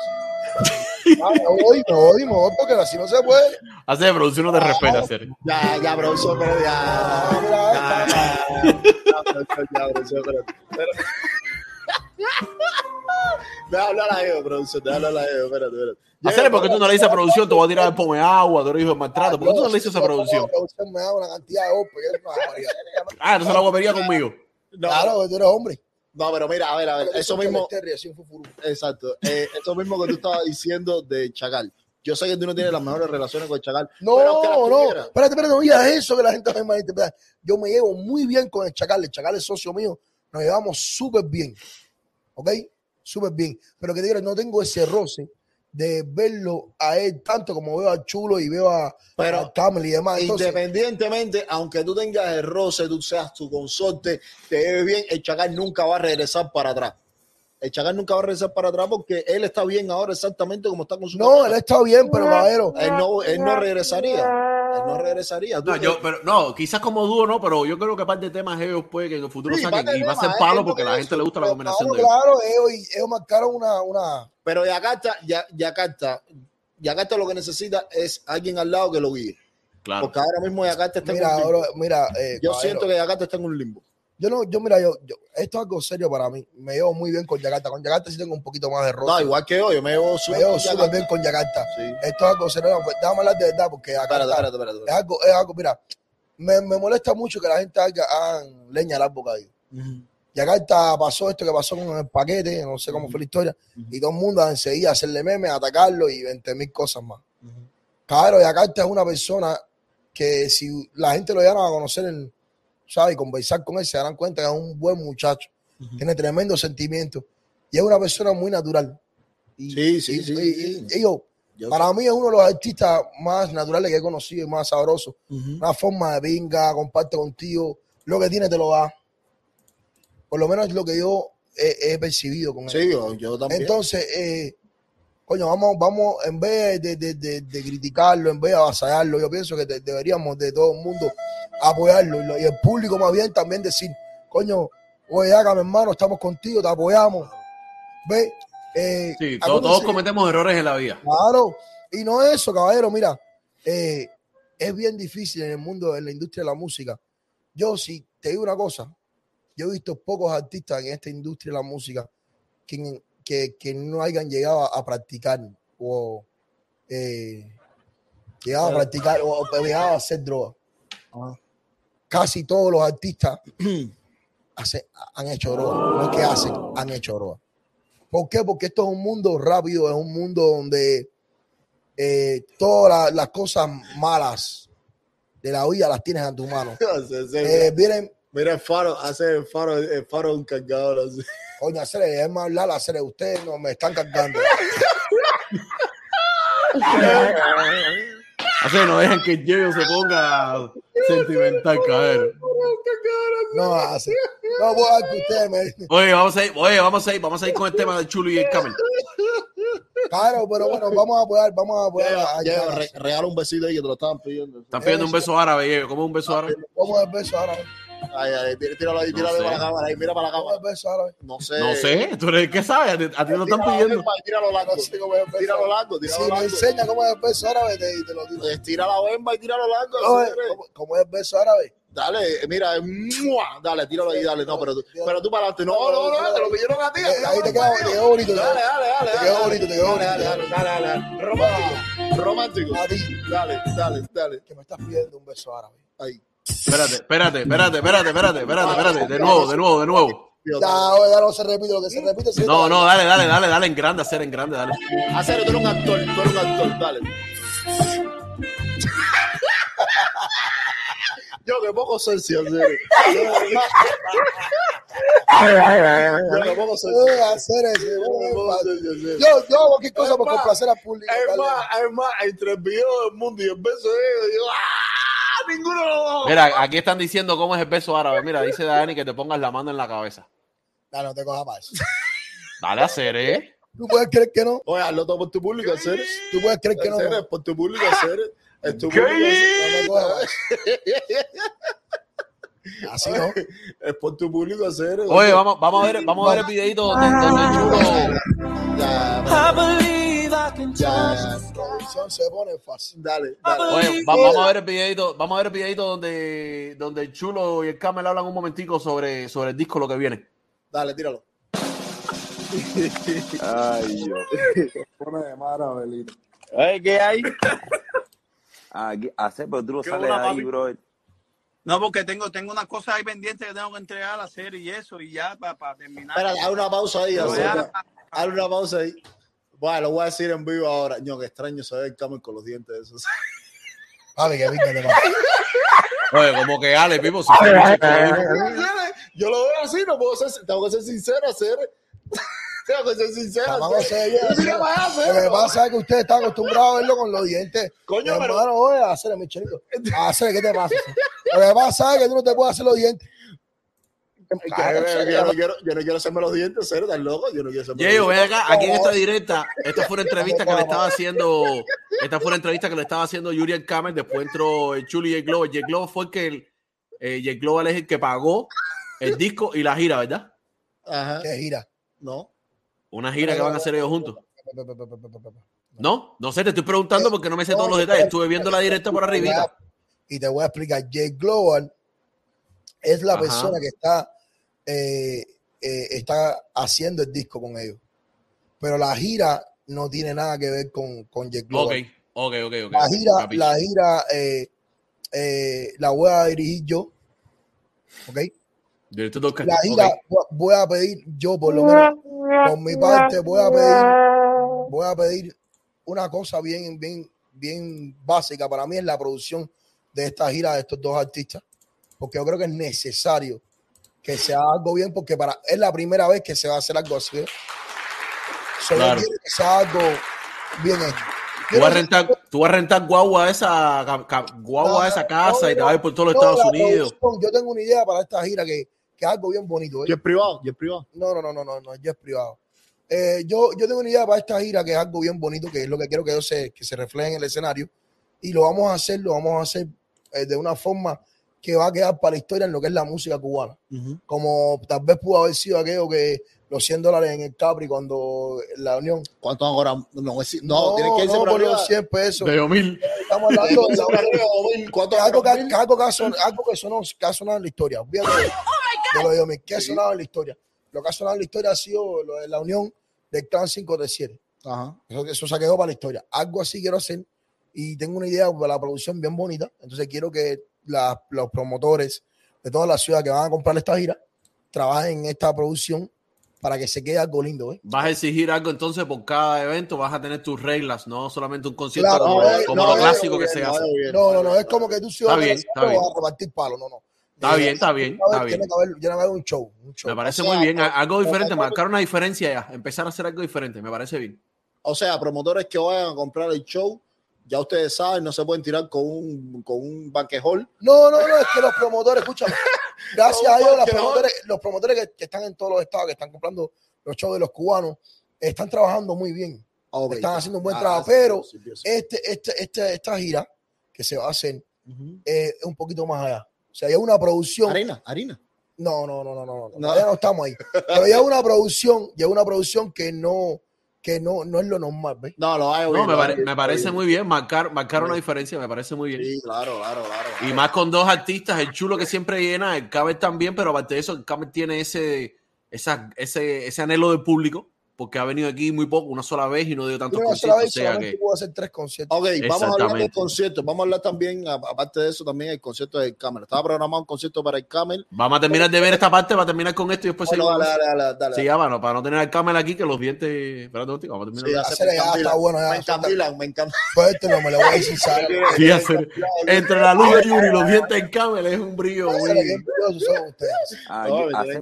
Ah, me voy, me voy, me voy porque así no se puede. Hacer de producción no te respeta, hacer. Ya, ya, producción, pero ya. Ah, mira, Ya, ya, ya, producción, ya, producción, espérate. Pero- Deja hablar a ellos, producción, deja hablar a ellos, espérate, espérate. Hacer porque tú no le dices a producción, te voy a tirar el pomo de agua, tú eres hijo de maltrato. ¿Por qué tú no le dices a producción? la producción me da una cantidad de ope, que es una barbaridad. Ah, entonces la guapería conmigo. Claro, que tú eres hombre. no, pero mira, a ver, a ver, eso mismo, fufurú. exacto, eh, eso mismo que tú estabas diciendo de Chacal. Yo sé que tú no tienes las mejores relaciones con Chacal. No, pero no, espérate, espérate, no digas eso que la gente me malinterpreta. Yo me llevo muy bien con el Chacal, el Chacal es socio mío, nos llevamos súper bien, ¿ok? Súper bien, pero que te digo, no tengo ese roce de verlo a él tanto como veo a Chulo y veo a, Pero a y demás. Entonces, Independientemente, aunque tú tengas el roce, tú seas tu consorte, te lleves bien, el Chacal nunca va a regresar para atrás. El Chacal nunca va a regresar para atrás porque él está bien ahora exactamente como está con su no, él está bien, pero caballero, él no, él no regresaría. No regresaría. Tú No, yo, pero no, quizás como dúo no, pero yo creo que parte de temas ellos puede que en el futuro Sí, saquen y va a ser palo porque a la gente que le gusta la Claro, combinación de ellos. claro, ellos, ellos marcaron una, una, Pero Yakarta, ya, Yakarta, Yakarta lo que necesita es alguien al lado que lo guíe. Claro. Porque ahora mismo Yakarta está mira, en un limbo. ahora, mira, eh, Yo caballero, siento que Yakarta está en un limbo. Yo no, yo mira, yo, yo, esto es algo serio para mí, me llevo muy bien con Yakarta, con Yakarta sí tengo un poquito más de roce, No, igual que yo, yo me llevo me súper llevo con súper bien con Yakarta, Sí. esto es algo serio, pues, déjame hablar de verdad, porque Espérate, Yakarta espérate, espérate. es algo, es algo, mira, me, me molesta mucho que la gente haga, leña al árbol caído. Ujú. Yakarta pasó esto que pasó con el paquete, no sé cómo fue la historia, y todo el mundo enseguida hacerle memes, atacarlo y 20 mil cosas más. Claro, Yakarta es una persona que si la gente lo llegan a conocer, en, ¿sabes? Y conversar con él, se darán cuenta que es un buen muchacho, tiene tremendo sentimiento y es una persona muy natural. Y, Sí, sí, y- sí, y- sí. yo, Yo para mí es uno de los artistas más naturales que he conocido y más sabrosos. Ujú. Una forma de pinga, comparte contigo, lo que tiene te lo da. Por lo menos es lo que yo he, he percibido con él. Sí, yo, yo también. Entonces, eh, coño, vamos, vamos, en vez de, de- de- de criticarlo, en vez de avasallarlo, yo pienso que de- deberíamos de todo el mundo apoyarlo y, lo- y el público más bien también decir, coño, oye, haga mi hermano, estamos contigo, te apoyamos. ¿Ve? Eh, Sí, to- acuérdense- todos cometemos errores en la vida. Claro, y no eso, caballero, mira, eh, es bien difícil en el mundo, en la industria de la música. Yo, si te digo una cosa, yo he visto pocos artistas en esta industria de la música que, que, que no hayan llegado a, a practicar o eh, llegado a practicar o, o llegado a hacer droga. Ajá. Casi todos los artistas hace- han hecho droga, no es que hacen, han hecho droga. ¿Por qué? Porque esto es un mundo rápido, es un mundo donde eh, todas la- las cosas malas de la vida las tienes en tu mano. Sí, sí. Eh, vienen, Mira el faro, hace el faro, el faro un cargador así. coño, hacer, es más hablar, hacer, ustedes no me están cargando. Así no dejan que el Yeyo se ponga sentimental, cabrón. No hace. No voy a que ustedes me. Oye, vamos a ir, oye, vamos a ir, vamos a ir con el tema del chulo y el camel. Claro, pero bueno, vamos a apoyar, vamos a apoyar regala un besito ahí que te lo estaban pidiendo. Están pidiendo un beso árabe, Yeyo. ¿Cómo es un beso árabe? Vamos al beso árabe. Ay, ay, tí- tíralo ahí, No tíralo sé. para la cámara, ahí, mira para la cámara. beso árabe. No sé. No sé, tú eres el que sabes, a ti, a ti no te están pidiendo. Tíralo largo. No Tíralo largo, tíralo Si me largo. enseña cómo es el beso árabe, te, te lo digo. Estira la bemba y tíralo largo. Señores. ¿cómo, cómo es el beso árabe? Dale, mira, ¡mua! dale, tíralo ahí, dale. No, pero tú, pero tú para adelante. No, no, no, te lo pidieron a ti. Eh, ahí te queda, te quedó bonito. Dale, dale, dale. Te quedó bonito, te quedó Dale, bonito. dale, dale, dale, dale. Romántico, romántico. A ti, Dale, dale, dale. que me estás pidiendo un beso árabe. Ahí. Espérate, espérate, espérate, espérate, espérate, espérate, espérate. De nuevo, de nuevo, de nuevo. Ya, oye, ya no se repite, lo que se repite se No, no, dale, dale, dale, dale en grande, hacer en grande, dale. Hacer, tú eres un actor, tú eres un actor, dale. Yo que poco sensi, hacer. Yo que poco. Eh, ese, Yo. Yo, yo hago cualquier cosa por complacer al público. Es más, es más, entre el video del mundo y el beso de ellos, digo, ¡ah! Ninguno de los dos. Mira, aquí están diciendo cómo es el beso árabe. Mira, dice Dani que te pongas la mano en la cabeza. Dale, no te cojas más. Dale a hacer, ¿eh? ¿Tú puedes creer que no? Oye, hazlo todo por tu público, hacer. ¿Tú puedes creer que no? Hacer, No es por tu público, hacer. Es tu ¿Qué? público. Así no. Es por tu público, hacer. Oye, vamos, vamos a ver, vamos a ver el videito donde, donde el chulo. Ya, ya, ya. Producción se pone fácil. Dale, dale. Oye, va- vamos a ver el videito, vamos a ver el videito donde, donde el chulo y el camel hablan un momentico sobre, sobre el disco, lo que viene. Dale, tíralo. Ay, Dios. Pone de maravillito. Ay, ¿qué hay? Aquí, hacer, pero tú bro. No, porque tengo, tengo una cosa ahí pendiente que tengo que entregar a la serie y eso, y ya para terminar. Espera, haz una pausa ahí, hacer. Haz una pausa ahí. Bueno, lo voy a decir en vivo ahora. Ño, que extraño se ve el camel con los dientes esos. Vale, que venga de más. Oye, como que Ale, si que- Yo lo veo así, no puedo ser, tengo que ser sincero, hacer. tengo que ser sincero. Vamos allá, Lo que pasa es que usted está acostumbrado a verlo con los dientes. Coño, pero- hermano, oye, a hacer Michelito. A hacer, ¿qué te pasa? Lo que pasa es que tú no te puedes hacer los dientes. Yo no quiero, yo no quiero hacerme los dientes, tan loco. Yo no quiero hacerme Yeyo, los dientes. acá, aquí en esta directa, esta fue una entrevista que le estaba haciendo, esta fue una entrevista que le estaba haciendo el Kamer, después entró el Chuli y el Globo. El Globo fue el que, el, eh, Global es el que pagó el disco y la gira, ¿verdad? Ajá. ¿Qué gira? No. Una gira que van a hacer ellos juntos. ¿No? No sé, te estoy preguntando porque no me sé todos los detalles. Estuve viendo la directa por arribita. Y te voy a explicar. Jay Global es la Ajá. persona que está, eh, eh, está haciendo el disco con ellos. Pero la gira no tiene nada que ver con, con Jay Ok, Global. ok, ok, ok. La gira, la gira eh, la voy a dirigir yo. ¿Ok? Director. La gira voy a pedir, yo por lo menos, por mi parte, voy a pedir, voy a pedir una cosa bien, bien, bien básica para mí es la producción de esta gira de estos dos artistas, porque yo creo que es necesario que se haga algo bien, porque para es la primera vez que se va a hacer algo así. ¿eh? So, yo Claro. quiero que se haga algo bien hecho. Tú vas a rentar, tú vas a rentar guagua a esa, guagua a esa casa y te vas a ir por todos los No, Estados Unidos. Yo tengo una idea para esta gira que, que es algo bien bonito. ¿eh? Yo es privado, yo es privado. No, no, no, no, no, no, ya es privado. Eh, yo, yo tengo una idea para esta gira que es algo bien bonito, que es lo que quiero que, ellos se, que se refleje en el escenario. Y lo vamos a hacer, lo vamos a hacer eh, de una forma que va a quedar para la historia en lo que es la música cubana. Como tal vez pudo haber sido aquello que los 100 dólares en el Capri cuando la Unión. ¿Cuánto ahora? No, es- no, tienes que irse no, por los 100 pesos. De mil. Estamos hablando de ¿Cuánto? algo que, algo que ha son- algo que sonó, que ha sonado en la historia. Olvídate de, de lo de Yomi, que ha sonado en la historia. Lo que ha sonado en la historia ha sido lo de la unión del clan 537. Ajá. Eso, eso se quedó para la historia. Algo así quiero hacer y tengo una idea para la producción bien bonita. Entonces quiero que la- los promotores de toda la ciudad que van a comprar esta gira trabajen en esta producción para que se quede algo lindo. ¿eh? Vas a exigir algo entonces por cada evento, vas a tener tus reglas, no solamente un concierto Claro, como, no, como no, lo clásico no, que bien, se no, hace. bien. No, no, no, es como que tú Está bien, está bien. vas a repartir palo, no, no. Está Eh, bien, está bien, haber- está bien. Tiene que haber, tiene que haber un show. Un show. Me parece O sea, muy bien, a- algo o- diferente, o- marcar una diferencia ya, empezar a hacer algo diferente, me parece bien. O sea, promotores que vayan a comprar el show, ya ustedes saben, no se pueden tirar con un, con un banquejol. No, no, no, es que los promotores, escúchame, gracias a Dios, los promotores, los promotores que, que están en todos los estados, que están comprando los shows de los cubanos, están trabajando muy bien. Ok. Están haciendo un buen Ah, trabajo, pero sí, sí, sí. Este, este, este, esta gira que se va a hacer eh, es un poquito más allá. O sea, hay una producción. Harina, harina. No, no, no, no, no, no, No. todavía no estamos ahí. Pero ya una producción, ya una producción que no, que no, no es lo normal, ¿ves? No, lo hay. No, me, pare- me parece muy bien. Marcar, marcar una diferencia me parece muy bien. Sí, claro, claro, claro. Y más con dos artistas, el chulo que siempre llena, el Caber también, pero aparte de eso, el Caber tiene ese, esa, ese, ese anhelo del público, porque ha venido aquí muy poco, una sola vez y no dio tantos una sola conciertos. O vez sea solamente que puedo hacer tres conciertos. Ok, vamos a hablar Exactamente. del concierto. Vamos a hablar también, aparte de eso, también el concierto del Camel. Estaba programado un concierto para el Camel. vamos a terminar de ver esta parte, va a terminar con esto y después Bueno, seguimos. dale, dale, dale. Sí, ya, bueno, para no tener al Camel aquí, que los dientes. Espérate un vamos a terminar. Sí, ya Hacer ya está bueno, ya, Me encandilan, me. Pues este no me lo voy a decir, ¿sabes? Sí, hacer- entre la luz de Yuri y los dientes del Camel es un brillo ustedes. Ah, No, me hace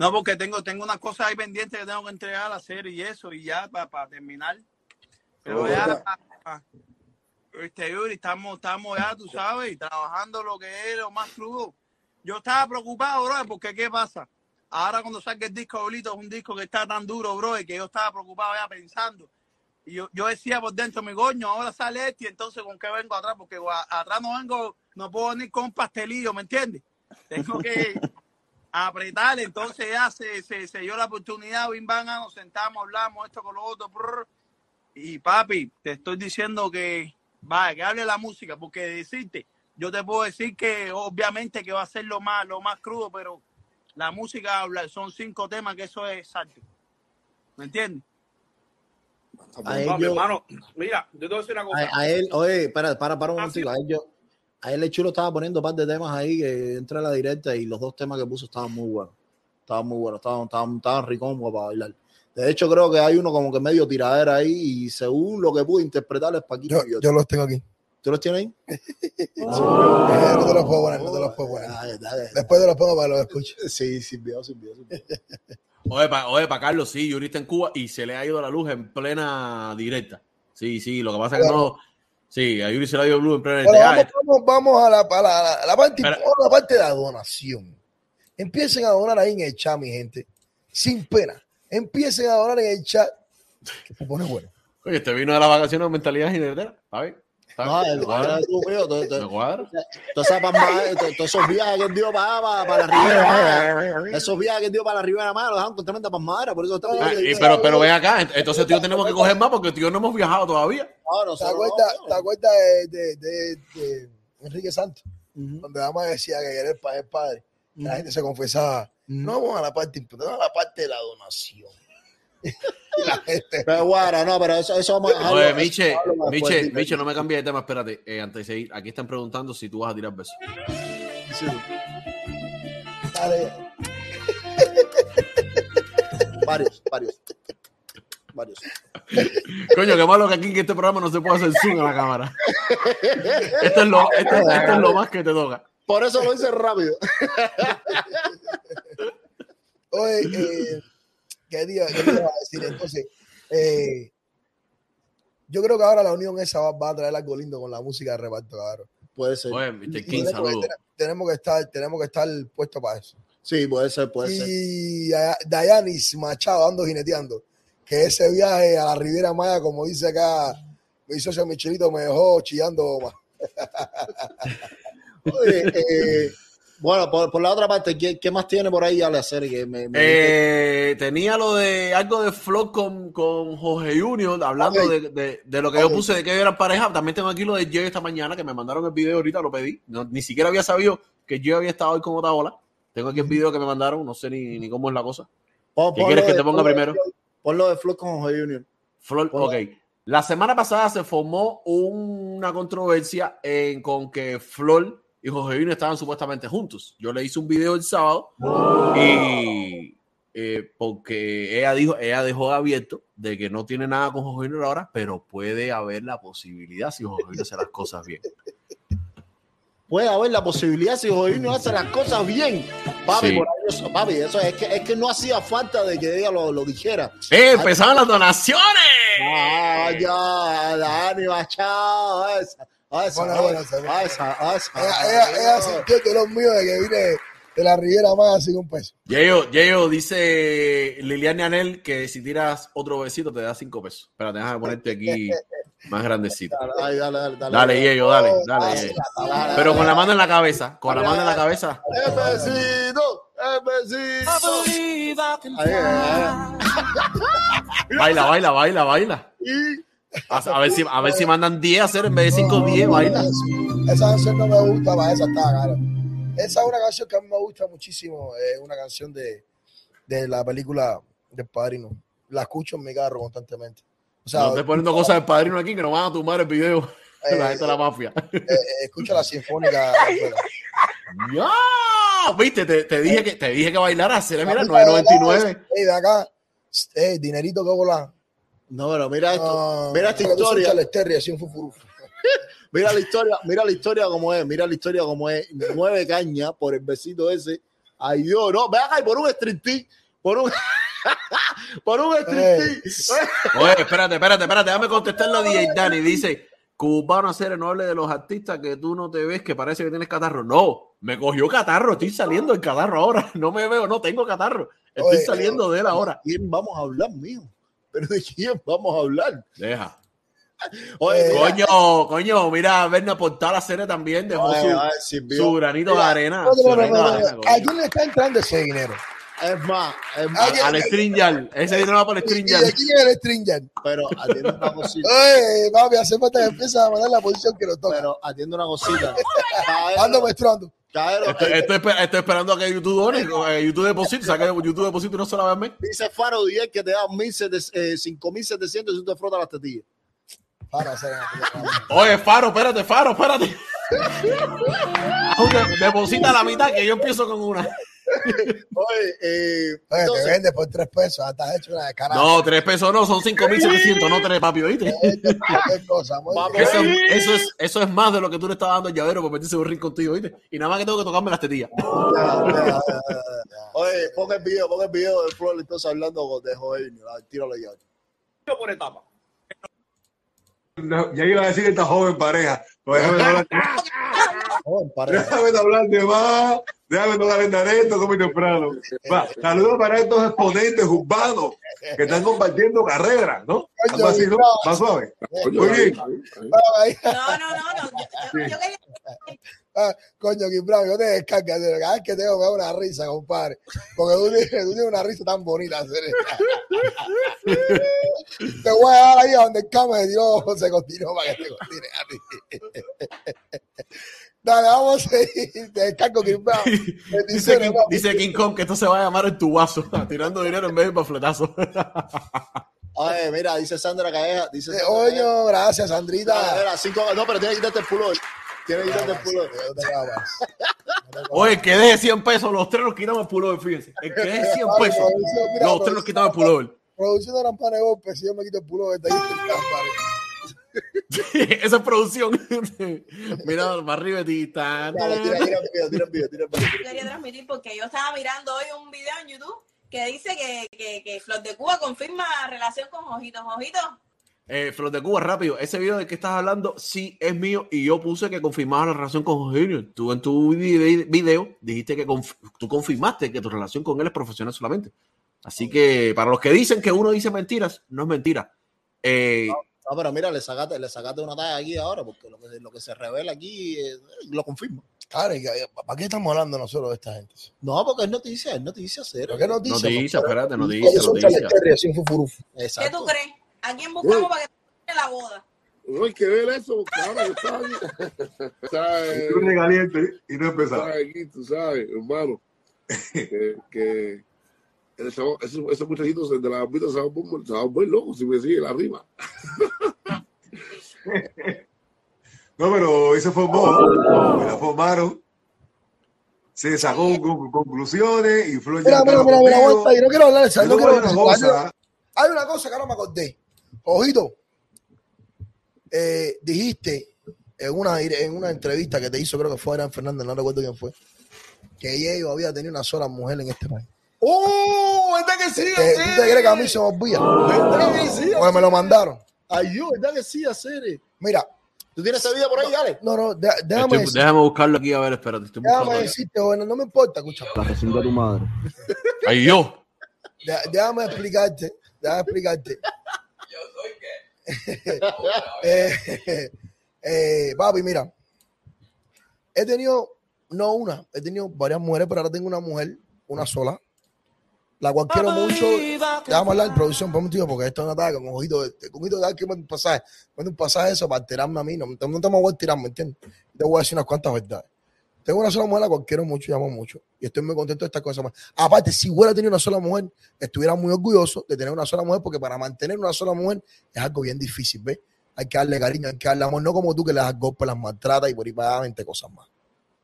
No, porque tengo, tengo unas cosas ahí pendientes que tengo que entregar a serie y eso, y ya para terminar. Pero Oh. ya, este, Yuri, estamos, estamos ya, tú sabes, trabajando lo que es lo más crudo. Yo estaba preocupado, bro, porque ¿qué pasa? Ahora cuando salga el disco Bolito, es un disco que está tan duro, bro, que yo estaba preocupado ya pensando. Y yo, yo decía por dentro, mi coño, ahora sale este, y entonces ¿con qué vengo atrás? Porque atrás no vengo, no puedo venir con pastelillo, ¿me entiendes? Tengo que apretar, entonces ya se, se, se dio la oportunidad, bim, ah, nos sentamos, hablamos esto con lo otro, prr. y papi, te estoy diciendo que, vaya, que hable la música, porque decirte, yo te puedo decir que obviamente que va a ser lo más, lo más crudo, pero la música habla, son cinco temas que eso es exacto, ¿me entiendes? A No, él, mi yo- hermano, mira, yo te voy a decir una cosa. a, a él, oye, para, para, para un Ah. A él, yo, a él el chulo estaba poniendo un par de temas ahí que entré a la directa y los dos temas que puso estaban muy buenos. Estaban muy buenos, estaban, estaban, estaban ricos como para bailar. De hecho, creo que hay uno como que medio tiradera ahí y según lo que pude interpretar es Paquito. Yo, yo los tengo aquí. ¿Tú los tienes ahí? Eh, no te los puedo poner, no te los puedo poner. Ay, dale. Después te los pongo para que los escuches. Sí, sirvió, sirvió, sirvió. Oye, pa, oye, pa Carlos, sí, Yuri está en Cuba y se le ha ido la luz en plena directa. Sí, sí, lo que pasa es que no. Sí, a Yuri se la luz en plena Pero vamos, vamos, vamos a, la, a la- a la- a la parte, a la parte de la donación. Empiecen a donar ahí en el chat, mi gente. Sin pena. Empiecen a donar en el chat. Que se pone bueno. Oye, este vino de las vacaciones de mentalidad jinetera. ¿Está bien? ¿Está No, todos esos viajes que dio para, para, para la Ribera esos viajes que dio para la Ribera Maya, los dejaron con tremenda pasmadera, por eso está Ah, pero, pero ven acá, ent- entonces tío tenemos que coger más porque tío no hemos viajado todavía. No, ¿Te acuerdas, no, ¿te acuerdas de, de, de- de Enrique Santos? Donde Dama decía que era el padre, el padre. La gente se confesaba. No vamos a la parte importante, a la parte de la donación. la gente. Pero guara, no, pero eso, eso vamos a dejarlo- Oye, Miche, Miche. Miche, no me cambies de tema, espérate. Eh, antes de seguir, aquí están preguntando si tú vas a tirar besos. Sí. Dale. Varios, varios. Varios. Coño, qué malo que aquí en este programa no se puede hacer zoom a la cámara. Esto es lo, esto, esto es lo más que te toca. Por eso lo hice rápido. Oye, eh, ¿qué te iba a decir? Entonces, eh, yo creo que ahora la unión esa va, va a traer algo lindo con la música de reparto, cabrón. Puede ser. Oye, Mr. Y King, tenemos, saludos. que- tenemos que estar, tenemos que estar puestos para eso. Sí, puede ser, puede ser. y Daya- Dayanis Machado ando jineteando. Que ese viaje a la Riviera Maya, como dice acá mi socio Michelito, me dejó chillando más. Oye, eh, bueno, por, por la otra parte, ¿qué, qué más tiene por ahí? Que me, me- Eh, tenía lo de algo de Flow con, con Jorge Junior, hablando de, de- de lo que yo puse de que eran pareja. También tengo aquí lo de Jay esta mañana, que me mandaron el video ahorita, lo pedí. No, ni siquiera había sabido que yo había estado hoy con otra ola. Tengo aquí el video que me mandaron, no sé ni, ni cómo es la cosa. pon- ¿Qué quieres que te ponga primero? Ponlo de Flow con Jorge Junior. Flor, Hola. ok. La semana pasada se formó una controversia en, con que Flor y Jorge Junior estaban supuestamente juntos. Yo le hice un video el sábado y eh, porque ella dijo, ella dejó abierto de que no tiene nada con Jorge Junior ahora, pero puede haber la posibilidad si Jorge Junior hace las cosas bien. Puede haber la posibilidad si Jorge Junior hace las cosas bien. Papi, Sí. por ahí eso, papi, eso es que, es que no hacía falta de que ella lo, lo dijera. ¡Eh! ¡Empezaron las donaciones! Ah, ya, Dani, machado, a esa, a esa, Bueno, bueno, se- a esa, a esa. Ella, ella, ella sintió que los míos de que vine de la Riviera más sin un peso. Yeyo, Yeyo, dice Liliana Anel que si tiras otro besito te da cinco pesos. Espérate, déjame ponerte aquí más grandecito. Dale, dale, dale, dale. Dale, Yeyo, dale, Oh, dale. dale, Yeyo. dale, Pero con dale. la mano en la cabeza, con la mano en la cabeza. ¡El besito! ¡El besito! Baila, baila, baila, baila. Y A, a ver si, a ver si mandan 10 a hacer en vez de 5, 10, baila. Esa canción no me gusta, esa está cara. Esa es una canción que a mí me gusta muchísimo. Es una canción de, de la película del Padrino. La escucho en mi carro constantemente. O sea, No estés poniendo cosas del padrino aquí que nos van a tumbar el video. Eh, La gente de la mafia. eh, eh, escucho la sinfónica. ¡Ya! ¿Viste? Te, te dije que, te dije que bailaras. Mira, 9.99. Ey, de acá. Ey, dinerito que vola. No, pero mira esto, Ah, mira esta historia. mira la historia, mira la historia como es, mira la historia como es, nueve cañas por el besito ese. Ay Dios, no, ve acá y por un striptease, por un por un striptease. Oye, espérate, espérate, espérate. Déjame contestarle a DJ Dani. Dice, cubano hacer no hable de los artistas que tú no te ves, que parece que tienes catarro. No, me cogió catarro. Estoy saliendo del catarro ahora. No me veo, no tengo catarro. Estoy Oye, saliendo de él ahora. ¿De quién vamos a hablar, mijo? ¿Pero de quién vamos a hablar? Deja. Oye, Eh, Coño, coño, mira, Berna Portal la serie también dejó oye, su, oye, su granito de Mira, arena. No, no, no. ¿A quién le está entrando ese dinero? Es más, es ¿A más? Al Stringyard. Ese dinero va por el ¿Y Stringyard. de quién es el Stringer? pero atiende una cosita. Oye, papi, hace falta que empieces a mandar la posición que nos toca. Pero atiende una cosita. Ando Caero, Caero, Estoy, estoy esper- estoy esperando a que YouTube done, eh, YouTube deposite, saque YouTube deposite una sola vez al mes. dice Faro 10 que te da 1.700, eh, 5.700 si tú te frotas las tetillas. Para hacer. Oye, Faro, espérate, Faro, espérate. Deposita la mitad que yo empiezo con una. Oye, eh, Oye, te vende por tres pesos. Hasta hecho una descarada. No, tres pesos no, son cinco mil setecientos, no tres, papi, ¿oíste? Cosa. Eso, eso, es, eso es más de lo que tú le estabas dando al llavero por meterse un ring contigo, ¿oíste? Y nada más que tengo que tocarme las tetillas. oye, pon el video, pon el video de Flor entonces hablando de Joel. Tíralo ya. Yo por etapa. No, ya iba a decir esta joven pareja. Pues déjame hablar, déjame hablar de más. Déjame no calentar esto como muy temprano. Va, saludos para estos exponentes urbanos que están compartiendo carreras, ¿no? Algo así, ¿no? Más suave. Muy bien. No, no, no, no. Yo, yo- yo quería Coño, Kimbra, yo te descargas. Cada vez que tengo me da una risa, compadre. Porque tú tienes, tú tienes una risa tan bonita. Te voy a dar ahí a donde el cama de Dios se continuó para que te continúe a ti. Dale, vamos a seguir. Te descargo, Kimbra. Dice King, dice King Kong que esto se va a llamar el tubazo, tirando dinero en vez de pafletazo. Oye, mira, dice Sandra Calleja. Dice Eh, Sandra Calleja. Oye, gracias, Sandrita. mira, cinco- no, pero tiene que quitarte el pullover. Pullover. Te cago más. Oye, que deje 100 pesos, los tres nos quitamos el pullover, fíjense. El que deje 100 pesos, Mira, los tres nos quitamos el pullover. Producción de Rampane de golpe, si yo me quito el de ahí está el campare. Esa es producción. Mira, para arriba de ti. tira, tira tira el video, tira el video. quería transmitir porque yo estaba mirando hoy un video en YouTube que dice que, que, que Flor de Cuba confirma relación con Ojitos. Ojitos, Eh, Flor de Cuba, rápido. Ese video del que estás hablando, sí es mío. Y yo puse que confirmaba la relación con Jorge Junior. Tú en tu vide- video dijiste que conf- tú confirmaste que tu relación con él es profesional solamente. Así que para los que dicen que uno dice mentiras, no es mentira. Eh, No, pero mira, le sacaste, le sacaste una talla aquí ahora, porque lo que, lo que se revela aquí eh, lo confirma. Claro, que- ¿para qué estamos hablando nosotros de esta gente? No, porque es noticia, es noticia cero. ¿Pero qué noticias? noticia, espérate, noticia, noticia. fufuruf. ¿qué Exacto. tú crees? ¿A quién buscamos para que te la boda? No hay que ver eso, claro, yo estaba aquí. ¿Sabes? Estoy caliente y no he empezado. ¿Sabes? Aquí, tú sabes, hermano, que, que chavo- esos, esos muchachitos de la vida se van muy, se van muy locos si me siguen arriba. No, pero se formó, la formaron, se sacó con- conclusiones y Flor Mira, ya mira, mira, mira, aguanta ahí, no quiero hablar de eso. Yo No quiero una hay, cosa, hay una cosa que ahora me acordé. Ojito, eh, dijiste en una, en una entrevista que te hizo, creo que fue Adrián Fernández, no recuerdo quién fue, que ella había tenido una sola mujer en este país. ¡Oh! ¿Verdad que sí? ¿Te- ¿Tú te crees que a mí se me olvida? ¿Verdad que sí? Pues me lo mandaron. Ay, yo, ¿verdad que sí, hacer? Mira, ¿Tú tienes ese video por ahí, Ale? no, no, de- déjame, Estoy- déjame buscarlo aquí a ver, espérate. Estoy déjame decirte, bueno, no me importa, escucha. La recinta de tu madre. Ay, yo. De- déjame explicarte, déjame explicarte. eh, eh, papi, mira, he tenido, no una, he tenido varias mujeres, pero ahora tengo una mujer, una sola, la cual quiero mucho. Déjame hablar en producción, por un motivo, porque esto es un ataque con ojito, de- con ojito de dar que un pasaje, un pasaje eso para tirarme a mí, no, no te me voy a tirar, ¿me entiendes? Te voy a decir unas cuantas verdades. Tengo una sola mujer a la cual quiero mucho y amo mucho. Y estoy muy contento de estas cosas más. Aparte, si hubiera tenido una sola mujer, estuviera muy orgulloso de tener una sola mujer, porque para mantener una sola mujer es algo bien difícil, ¿ves? Hay que darle cariño, hay que darle amor, no como tú que le das golpes, las maltratas y por ahí para allá 20 cosas más.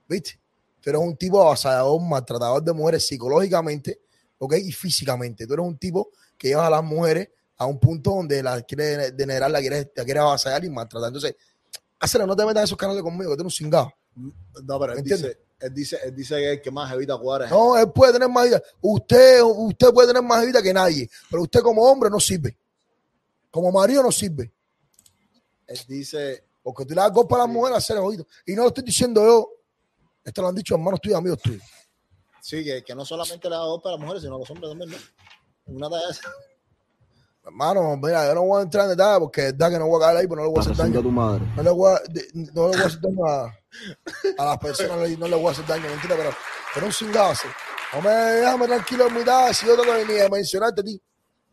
¿Viste? Tú eres un tipo avasallador, maltratador de mujeres psicológicamente, ¿ok? Y físicamente. Tú eres un tipo que lleva a las mujeres a un punto donde la quiere denegar, la quiere, la quiere avasallar y maltratar. Entonces, hazle, no te metas en esos canales conmigo, que tú eres un cingado. No, pero él dice, él dice, él dice que el que más evita jugar es No, él puede tener más vida. Usted, usted puede tener más vida que nadie, pero usted como hombre no sirve. Como marido no sirve. Él dice, Porque tú le das golpe a las mujeres hacer oído. Y no lo estoy diciendo yo. Esto lo han dicho hermanos tuyos, amigos tuyos. sí, que, que no solamente le da golpe a las mujeres, sino a los hombres también, ¿no? Una de esas. Hermano, mira, yo no voy a entrar en detalle porque es verdad que no voy a caer ahí, pero no le voy a hacer daño. tu madre. No le voy a, no le voy a hacer daño a, a las personas, no le- no le voy a hacer daño, mentira, pero, pero un cingazo. No me déjame tranquilo en mitad, si yo tengo ni de mencionarte a ti.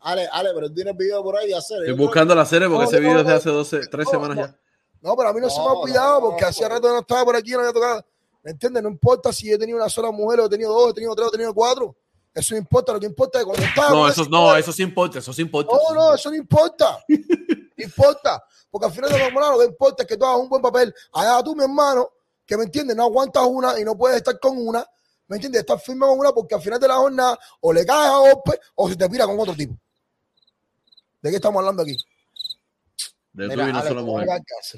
Ale, Ale, pero él tiene el video por ahí de hacer. Estoy buscando la serie porque No, ese no, video es de hace 12, 3 No, semanas no. ya. No, pero a mí no, se me ha no, porque no, hacía rato que no estaba por aquí, no había tocado. ¿Me entiendes? No importa si he tenido una sola mujer, o he tenido dos, he tenido tres, o he tenido cuatro. Eso no importa, lo que importa es cuando estaba. No, eso, no, eso sí importa, eso sí importa. No, no, eso no importa. No importa. Porque al final de la jornada lo que importa es que tú hagas un buen papel. Allá tú, mi hermano, que me entiendes, no aguantas una y no puedes estar con una. ¿Me entiendes? Estás firme con una porque al final de la jornada o le caes a golpe o se te pira con otro tipo. ¿De qué estamos hablando aquí? De Mira, tú y una Ale, sola ¿cómo mujer.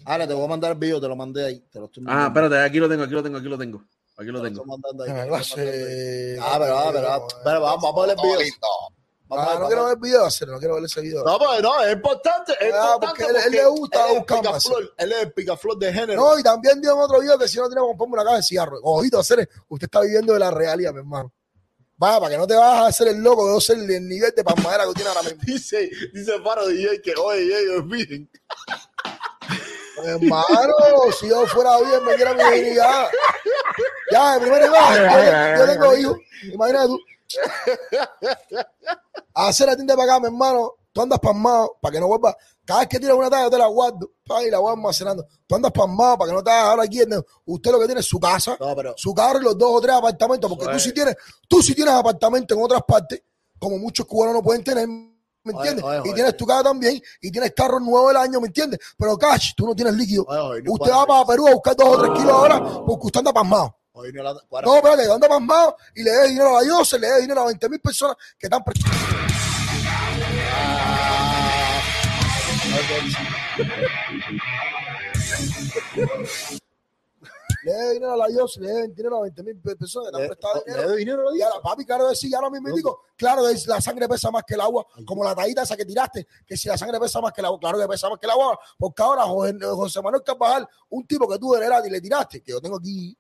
Ale, te voy a mandar el video, te lo mandé ahí. Te lo estoy Ah, espérate, aquí lo tengo, aquí lo tengo, aquí lo tengo. Aquí lo Te tengo. Ah, pero, ah, pero, ah, pero vamos, vamos a ver el video. Vamos Ah, ver, no quiero ver el video, hacer, no quiero ver ese video. No, pues no, es importante. Es Ah, importante porque él- él le gusta él buscar más. picaflor, Él es el picaflor de género. No, y también dio en otro video que si no tiene que comprarme una caja de cigarro. Ojito, hacer, usted está viviendo de la realidad, mi hermano. Vaya, para que no te vas a hacer el loco de no ser el nivel de palmadera que tiene ahora mismo. Dice, dice Faro DJ que, oye, ellos miren. Hermano, si yo fuera bien, me diera mi dignidad. Ya, en primer lugar, yo, yo tengo hijos. Imagínate tú. Hacer la tinta para acá, mi hermano. Tú andas pasmado para que no vuelva. Cada vez que tiras una talla, yo te la guardo. Y la voy almacenando. Tú andas pasmado para que no te hagas ahora aquí. Usted lo que tiene es su casa, No, pero su carro y los dos o tres apartamentos. Porque tú sí tienes, tú sí tienes apartamento en otras partes, como muchos cubanos no pueden tener. ¿Me Oye, entiendes? oye, y oye. tienes tu casa también y tienes carro nuevo del año, ¿me entiendes? Pero cash, tú no tienes líquido. Oye, oye, no usted va para Perú a buscar dos o tres kilos ahora porque usted anda pasmado. Hoy no la. No, espérate, anda pasmado y le dé dinero a la Dios, le dé dinero a 20 mil personas que están pre- Le dé dinero a la Dios, le dé dinero a 20 mil personas que han prestado Le- dinero. le doy dinero, le Y ahora, papi, claro decir, ahora mismo digo, claro, es- la sangre pesa más que el agua, como la tallita esa que tiraste, que si la sangre pesa más que el agua, claro que pesa más que el agua, porque ahora José, José Manuel Carvajal, un tipo que tú eras y le tiraste, que yo tengo aquí,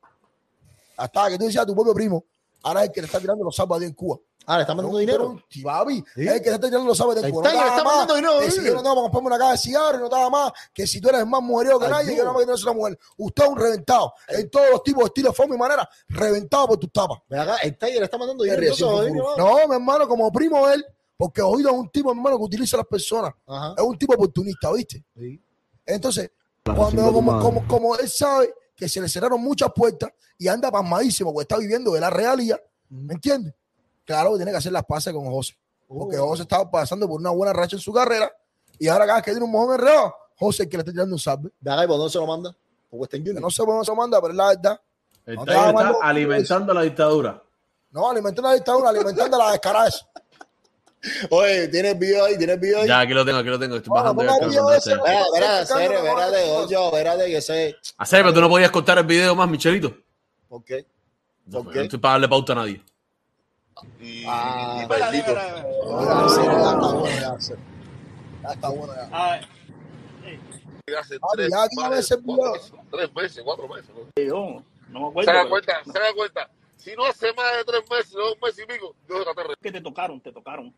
hasta que tú decías a tu propio primo, ahora es el que le está tirando los sábados en Cuba. Ah, le está mandando No, dinero. sí, papi, Sí. es el que le está tirando los sábados en Ahí Cuba. está, No le da está más, mandando dinero, que si sí. yo no tengo para comprarme una caja de cigarros no te da más, que si tú eres más mujeriego que Ay, nadie, no. que no me tienes una mujer. Usted es un reventado, en todos los tipos, estilos, forma y manera, reventado por tus tapas. Ven acá, el Tiger le está mandando dinero. No. Mi hermano, como primo él, porque oído es un tipo, mi hermano, que utiliza a las personas. Ajá. Es un tipo oportunista, ¿viste? Sí. Entonces, cuando, de como, como, como él sabe que se le cerraron muchas puertas y anda pasmadísimo porque está viviendo de la realidad, ¿me entiendes? Claro que tiene que hacer las paces con José. Porque Oh. José estaba pasando por una buena racha en su carrera y ahora cada vez que tiene un mojón enredado, José es que le está tirando un salve. Ven acá, ¿y por dónde se lo manda? No sé por dónde se manda, pero es la verdad. El No está alimentando la dictadura. No, alimentando la dictadura, alimentando la descarada. Oye, ¿tienes video ahí? ¿Tienes video ahí? Ya, aquí lo tengo, aquí lo tengo. Estoy bajando el de no, yo, verá de que sé. Hacer, pero tú no podías cortar el video más, Michelito. ¿Por qué? No, ¿Por qué? no estoy para darle pauta a nadie. Y, Ah. y Mailito. Ya, sí, ya está bueno, ya, sí. Ya está bueno, ya. Ah, Hace Ah, tres, meses, tres meses, cuatro meses. ¿no? yo no me acuerdo. Se da cuenta, se da cuenta. Si no hace más de tres meses, no, un mes y pico, yo traté de que te tocaron, te tocaron.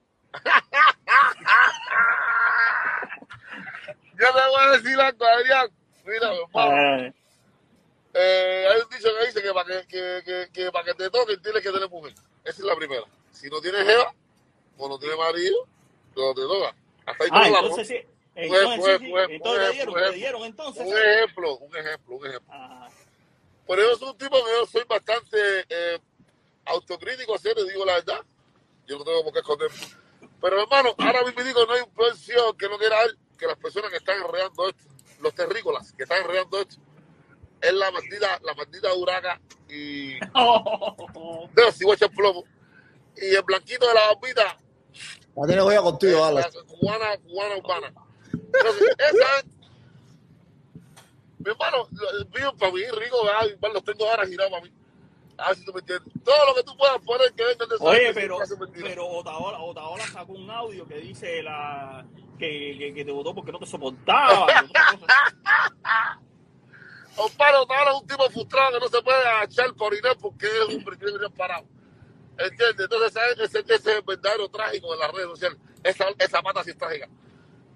Yo te voy a decir algo, Adrián. Mira. Ah, Eh, hay un dicho que dice que para que, que, que, que para que te toquen tienes que tener mujer. Esa es la primera. Si no tienes jeva o no tienes marido, no te toca. Hasta ahí ah, todo la entonces sí. Entonces, entonces dieron, entonces. Un ejemplo, un ejemplo, un ejemplo. Ah, Pero yo soy un tipo que yo soy bastante eh, autocrítico, así te digo la verdad. Yo no tengo por qué esconder. Pero hermano, ahora mismo digo, no hay un ciego que no quiera ver que las personas que están enredando esto, los terrícolas que están enredando esto, es la maldita, la maldita duraca y de los cigüeños plomo. Y el blanquito de la barbita, Ya tienes joya contigo, la Alex. cubana, cubana urbana. Entonces, esa es, mi hermano, viven para mí, rico, ¿verdad? Igual los tengo ahora girados para mí. A ver si tú me entiendes. Todo lo que tú puedas poner que venga de Oye, pero, pero Otaola, Otaola sacó un audio que dice la que, que, que te votó porque no te soportaba. Omparo ahora es un tipo frustrado que no se puede agachar por orinar porque es un primer parado. ¿Entiendes? Entonces ese, ese, ese es el verdadero trágico de las redes sociales. Esa, esa pata sí es trágica.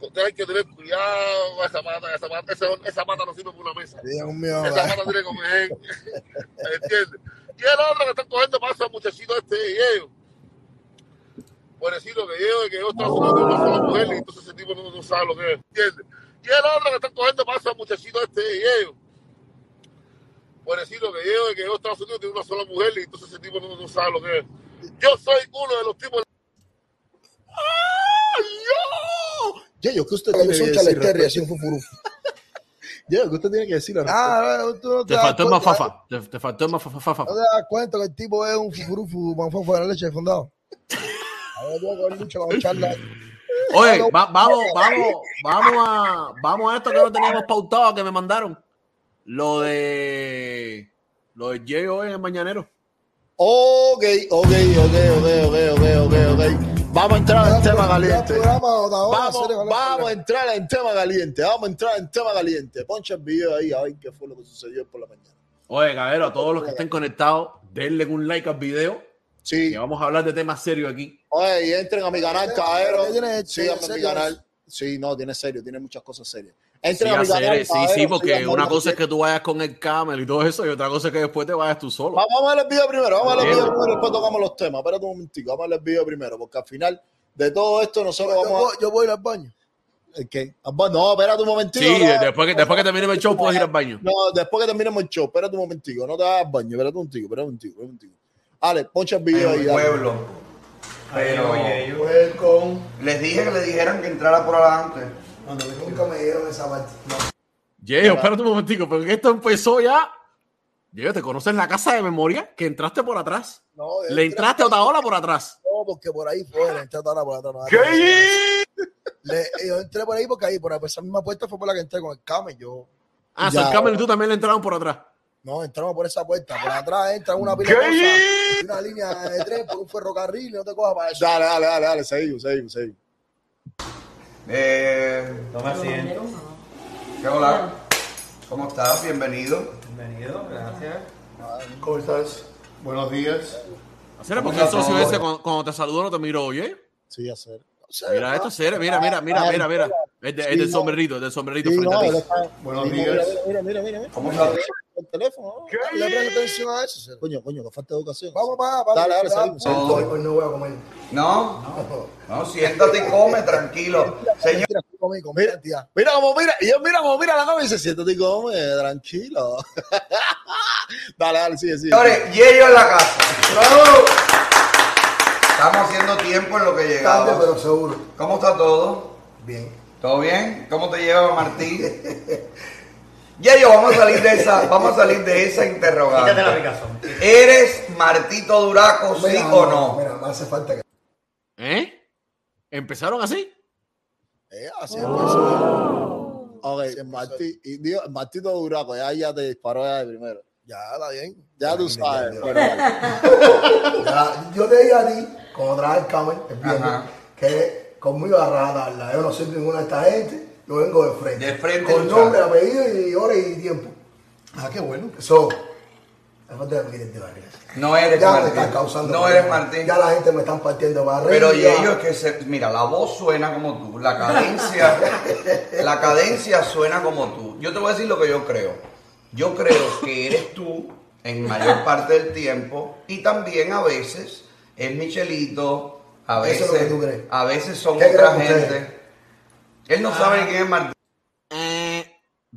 Usted hay que tener cuidado con esa pata, esa pata, esa, esa pata no sirve para una mesa. Dios mío, Esa pata tiene que comer. ¿Entiendes? Y el otro que están cogiendo paso al muchachito este de ellos. Pobrecito que llevo, que yo estaba haciendo de una sola mujer y entonces ese tipo no, no sabe lo que es. ¿Entiendes? Y el otro que están cogiendo paso al muchachito este de ellos. Pobrecito que llevo, que yo estaba haciendo de una sola mujer y entonces ese tipo no, no sabe lo que es. Yo soy uno de los tipos. Yeyo, ¿qué usted Yo tiene que soy un decir? chaleterri, respecto- así un fufurufo. ¿Qué usted tiene que decir? al respecto? Ah, tú no te Te faltó el cuenta, mafafa. Te, te faltó el mafafa. ¿No te das cuenta que el tipo es un fufurufu, manfofo de la leche de fundado? A ver, yo con con charla. Oye, va- vamos, vamos, vamos a, vamos a esto que no teníamos pautado que me mandaron. Lo de, lo de Jay hoy en el mañanero. Ok, ok, ok, ok, ok, ok, ok, ok. Vamos a entrar en tema caliente. Vamos, vamos a entrar en tema caliente. Vamos a entrar en tema caliente. Poncha el video ahí a ver qué fue lo que sucedió por la mañana. Oye, cabrero, a todos los que estén conectados, denle un like al video. Sí. Que vamos a hablar de temas serios aquí. Oye, y entren a mi canal. ¿Tiene Síganme en mi canal. Sí, no, tiene serio, tiene muchas cosas serias. Sí, hacer- sí, sí, porque una cosa es que tú vayas con el camel y todo eso, y otra cosa es que después te vayas tú solo. Vamos, vamos a ver el video primero, vamos a ver el video primero, después tocamos los temas. Espérate un momentico, vamos a ver el video primero, porque al final de todo esto nosotros Yo vamos voy, yo voy a ir al baño. a... ¿El qué? No, espérate un momentico. Sí, no, después que, después que terminemos el show puedes ir al baño. No, después que terminemos el show, espérate un momentico, no te hagas baño, espérate un momentico, espérate un momentico, espérate un momentico. Ale, poncha el video ahí. pueblo. Pero Welcome. les dije que le dijeran que entrara por adelante. Nunca me dieron esa parte. Diego, espérate un momentico, porque esto empezó ya. Diego, ¿te conoces la casa de memoria? Que entraste por atrás. No, Le entraste a Otaola por atrás. No, porque por ahí fue, le entré a toda por atrás. no, ¿Qué? Le, yo entré por ahí porque ahí, por esa misma puerta fue por la que entré con el came. Yo, Ah, Ya. el Camel y tú también le entraron por atrás. no, entramos por esa puerta. Por atrás entra una pila de Una línea de tren por un ferrocarril y no te cojas para eso. Dale, dale, dale, dale, seguimos, seguimos, seguimos. Eh, Toma asiento. ¿Qué hola? ¿Cómo estás? Bienvenido. Bienvenido, gracias. ¿Cómo estás? Buenos días. Hacer porque el socio ese cuando, cuando te saludó no te miró, oye. Sí, hacer. Mira esto, Cere, mira, mira, mira, mira, mira. Es, de- es del sombrerito, es del sombrerito Sí, frente no, a él ti. está- Buenos no, días. Mira, mira, mira, mira. ¿Cómo estás? El teléfono. ¿no? Le presto atención a eso. Coño, coño, que falta de educación. Vamos para vamos, Dale, dale, seguimos, seguimos. Hoy, hoy no voy a comer. No, no, siéntate y come, tranquilo. Señor, Mira, comí, comí, tía. Mira cómo mira, y yo mira cómo mira la cama y dice, siéntate y come, tranquilo. dale, dale, sigue, sigue. señores, Yeyo en la casa. ¡Bravo! Estamos haciendo tiempo en lo que Tarde, llegamos. pero seguro. ¿Cómo está todo? Bien. ¿Todo bien? ¿Cómo te lleva Martín? Yeyo, vamos a salir de esa, vamos a salir de esa Quítate la interrogante. picazón. ¿Eres Martito Duraco, sí Mira, o no? Mira, me hace falta que. ¿Eh? ¿Empezaron así? Eh, así empezó. Ok, Martí, y digo, Martito Duraco, ya, ya te disparó ya de primero. Ya, está bien. Ya tú sabes. Bueno, Ya, yo te dije a ti, cuando traje el Camel, el viernes, que conmigo a darla. Yo no soy ninguna de esta gente, yo vengo de frente. De frente, Con nombre, apellido y hora y tiempo. Ah, qué bueno. So, es falta de de. No eres Ya me Martín. está causando No eres. Martín. Ya la gente me están partiendo barriga. Pero y ellos que se, mira, la voz suena como tú, la cadencia, la cadencia suena como tú. Yo te voy a decir lo que yo creo. Yo creo que eres tú en mayor parte del tiempo y también a veces es Michelito, a Eso es lo que veces, tú crees. a veces son ¿Qué otra ustedes? gente. Él no sabe quién es Martín.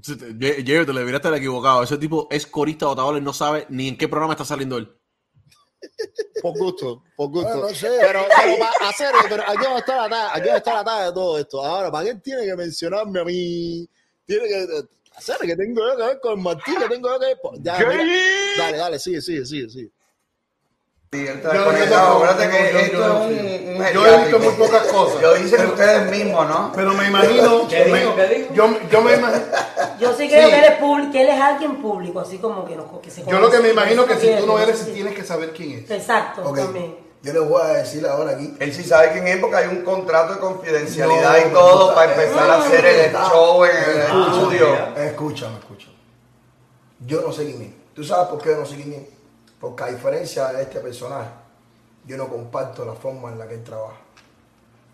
Jerry, te le deberías estar equivocado. Ese tipo es corista votador, él no sabe ni en qué programa está saliendo él. por gusto, por gusto. Bueno, no sé. Pero, pero para hacer, pero aquí va a estar la aquí va a estar la talla de todo esto. Ahora, ¿para qué él tiene que mencionarme a mí? Tiene que hacer que tengo yo que ver con Martín, que tengo yo que ver. por- Ya, mira. dale, dale, sigue, sigue, sigue, sigue. Sí, él está Yo- yo desconectado. tampoco, Acuérdate que yo- yo- esto yo- es un, un yo he visto muy pocas cosas. Lo dicen ustedes mismos, ¿no? Pero me imagino. ¿Qué me- dijo? ¿Qué dijo? Yo, yo me imagino. Yo sí creo Sí. que él es público, que él es alguien público, así como que, no, que se Yo lo que me imagino que si tú no sí. eres, tienes que saber quién es. Exacto, Ok, también. yo les voy a decir ahora aquí. Él sí sabe quién es porque hay un contrato de confidencialidad No, y todo para empezar a hacer el show en el estudio. Escúchame, escúchame. Yo no sé quién es. ¿Tú sabes por qué yo no sé quién es? Porque a diferencia de este personaje, yo no comparto la forma en la que él trabaja.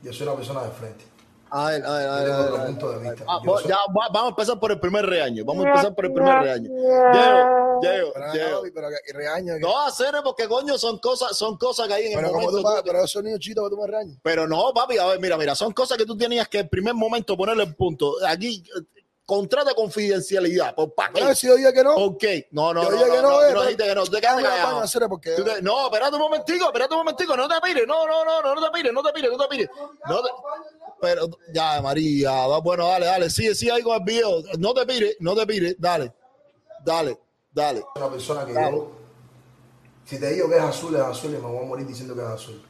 Yo soy una persona de frente. A ver, a ver, a ver, tengo a ver, otro a ver. punto de vista. Ah, Yo soy- ya, va- vamos a empezar por el primer reaño. Vamos a empezar por el primer reaño. Diego, Diego, Pero, Diego. pero que- No hacer porque coño son cosas, son cosas que hay en el pero como momento. tú, vas- pero esos niños chitos que tú me regañas. Pero no, papi, a ver, mira, mira, son cosas que tú tenías que en primer momento ponerle el punto. Aquí, contrato de confidencialidad. ¿Por pa' qué? Bueno, si yo dije que no. ¿Por qué? No, no, Yo no, dije no, que no, no, eh, no pero- dijiste que no, te quedaste callado. hacer, porque- Tú te- no, espérate un momentico, espérate un momentico, no te pires, no, no, no, no, no te pires, no te pires, no te pires. No te- pero, ya, María, va, bueno, dale, dale, sigue, sigue ahí con el video, no te pires, no te pires, dale, dale, dale. una persona que Dale. yo, si te digo que es azul, es azul y me voy a morir diciendo que es azul.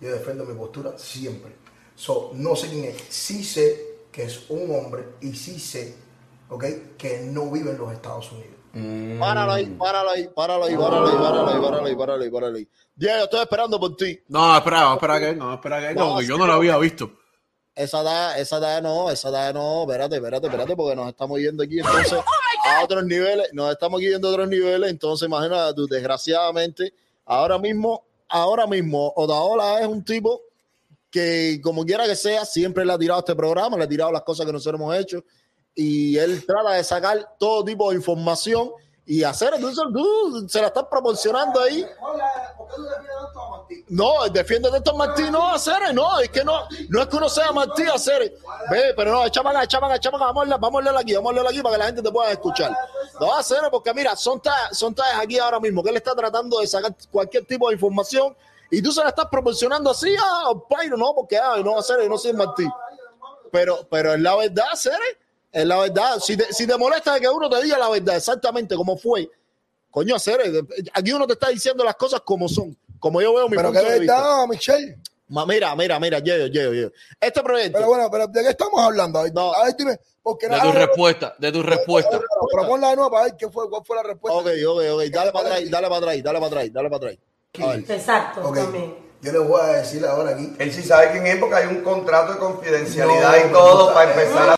Yo defiendo mi postura siempre. So, no sé quién es. Sí sé que es un hombre y sí sé, ¿ok? Que no vive en los Estados Unidos. Páralo ahí, páralo ahí, páralo ahí, páralo ahí, páralo ahí, páralo ahí, páralo ahí, páralo ahí. Diego, estoy esperando por ti. No, espera, vamos a esperar a que venga, vamos a esperar a que No, porque yo no lo no. había visto. Esa talla, esa talla no, esa talla no, espérate, espérate, espérate, porque nos estamos yendo aquí entonces a otros niveles, nos estamos yendo a otros niveles, entonces imagínate tú, desgraciadamente, ahora mismo, ahora mismo, Otaola es un tipo que como quiera que sea, siempre le ha tirado este programa, le ha tirado las cosas que nosotros hemos hecho, y él trata de sacar todo tipo de información y hacer, entonces tú se la estás proporcionando ahí. No, defiende de estos Martín, no, hacer, no, es que no, no es que uno sea Martín, hacer, ve, pero no, echa para acá, echa vamos a vamos a leerlo aquí, vamos a leerlo aquí para que la gente te pueda escuchar. No, hacer, porque mira, son tallas, son tallas aquí ahora mismo, que él está tratando de sacar cualquier tipo de información y tú se la estás proporcionando así a Pairo, no, porque ay, no, hacer, no soy Martín. Pero, pero es la verdad, hacer, es la verdad. Si te, si te molesta de que uno te diga la verdad exactamente como fue, coño, hacer, aquí uno te está diciendo las cosas como son, como yo veo mi Pero que de vista. verdad, Michelle. Ma- Mira, mira, mira, Yeyo, Yeyo, Yeyo. Este proyecto. Pero bueno, pero ¿de qué estamos hablando? A ver, No. a ver, dime. Porque De tu respuesta, de tu respuesta. Pero ponla de nuevo para ver qué fue, cuál fue la respuesta. Ok, ok, ok. Dale para atrás, dale para atrás, dale para atrás, dale para atrás. Exacto, también. yo les voy a decir ahora aquí. Él sí sabe quién es porque hay un contrato de confidencialidad No, y todo para empezar a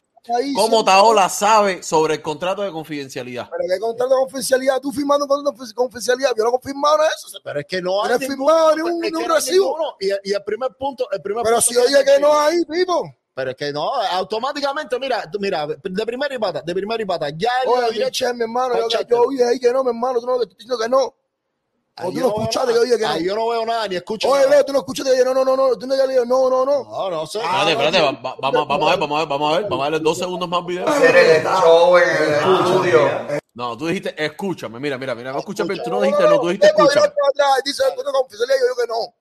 ¿Cómo. Taola sabe sobre el contrato de confidencialidad? Pero que contrato de confidencialidad, tú firmando un contrato de confidencialidad, yo no he confirmado nada de eso. Pero es que no hay no he ninguno, firmado ni un, es que un recibo. Y, y el primer punto, el primer Pero punto si dije que no hay, Pipo. Pero es que no, automáticamente, mira, mira, de primera y pata, de primera y pata, ya Oye. Michelle, mi hermano, yo, yo oí ahí que no, mi hermano, tú no que estoy diciendo que no. O tú yo no escuchaste que yo dije que Ahí no. yo no veo nada, ni escucho Oye, nada. Leo, tú no escuchaste que yo no, no, no, no, tú no le no, no, no. No, no sé. Ah, Espérate, espérate, va- va- vamos, vamos a ver, vamos a ver, vamos a ver, vamos a darle dos segundos más video. hacer el show en el estudio. No, tú dijiste, escúchame, mira, mira, mira, no escúchame, tú no No, dijiste, no, tú dijiste, escúchame. Dice de confidencialidad, yo digo que no.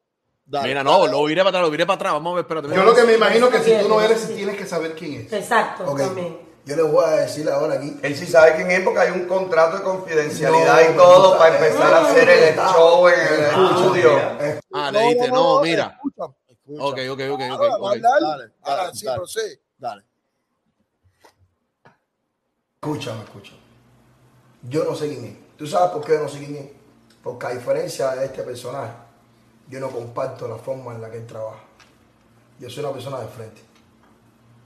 Dale. Mira, no, lo viré para atrás, lo viré para atrás, vamos a ver, espérate. Yo lo que me imagino que si tú no eres, tienes que saber quién es. Exacto, Ok, también. Yo les voy a decir ahora aquí. Él sí sabe quién es porque hay un contrato de confidencialidad No, y todo para empezar a hacer el Ah, show en el estudio. Ah, le dijiste, no, mira. Escúchame. Escucha. Ok, ok, ok, ok, Ahora, ok. hablar. Dale, Ahora dale, sí, dale. procede. Dale. Escúchame, escúchame. Yo no sé quién es. ¿Tú sabes por qué yo no sé quién es? Porque a diferencia de este personaje, yo no comparto la forma en la que él trabaja. Yo soy una persona de frente.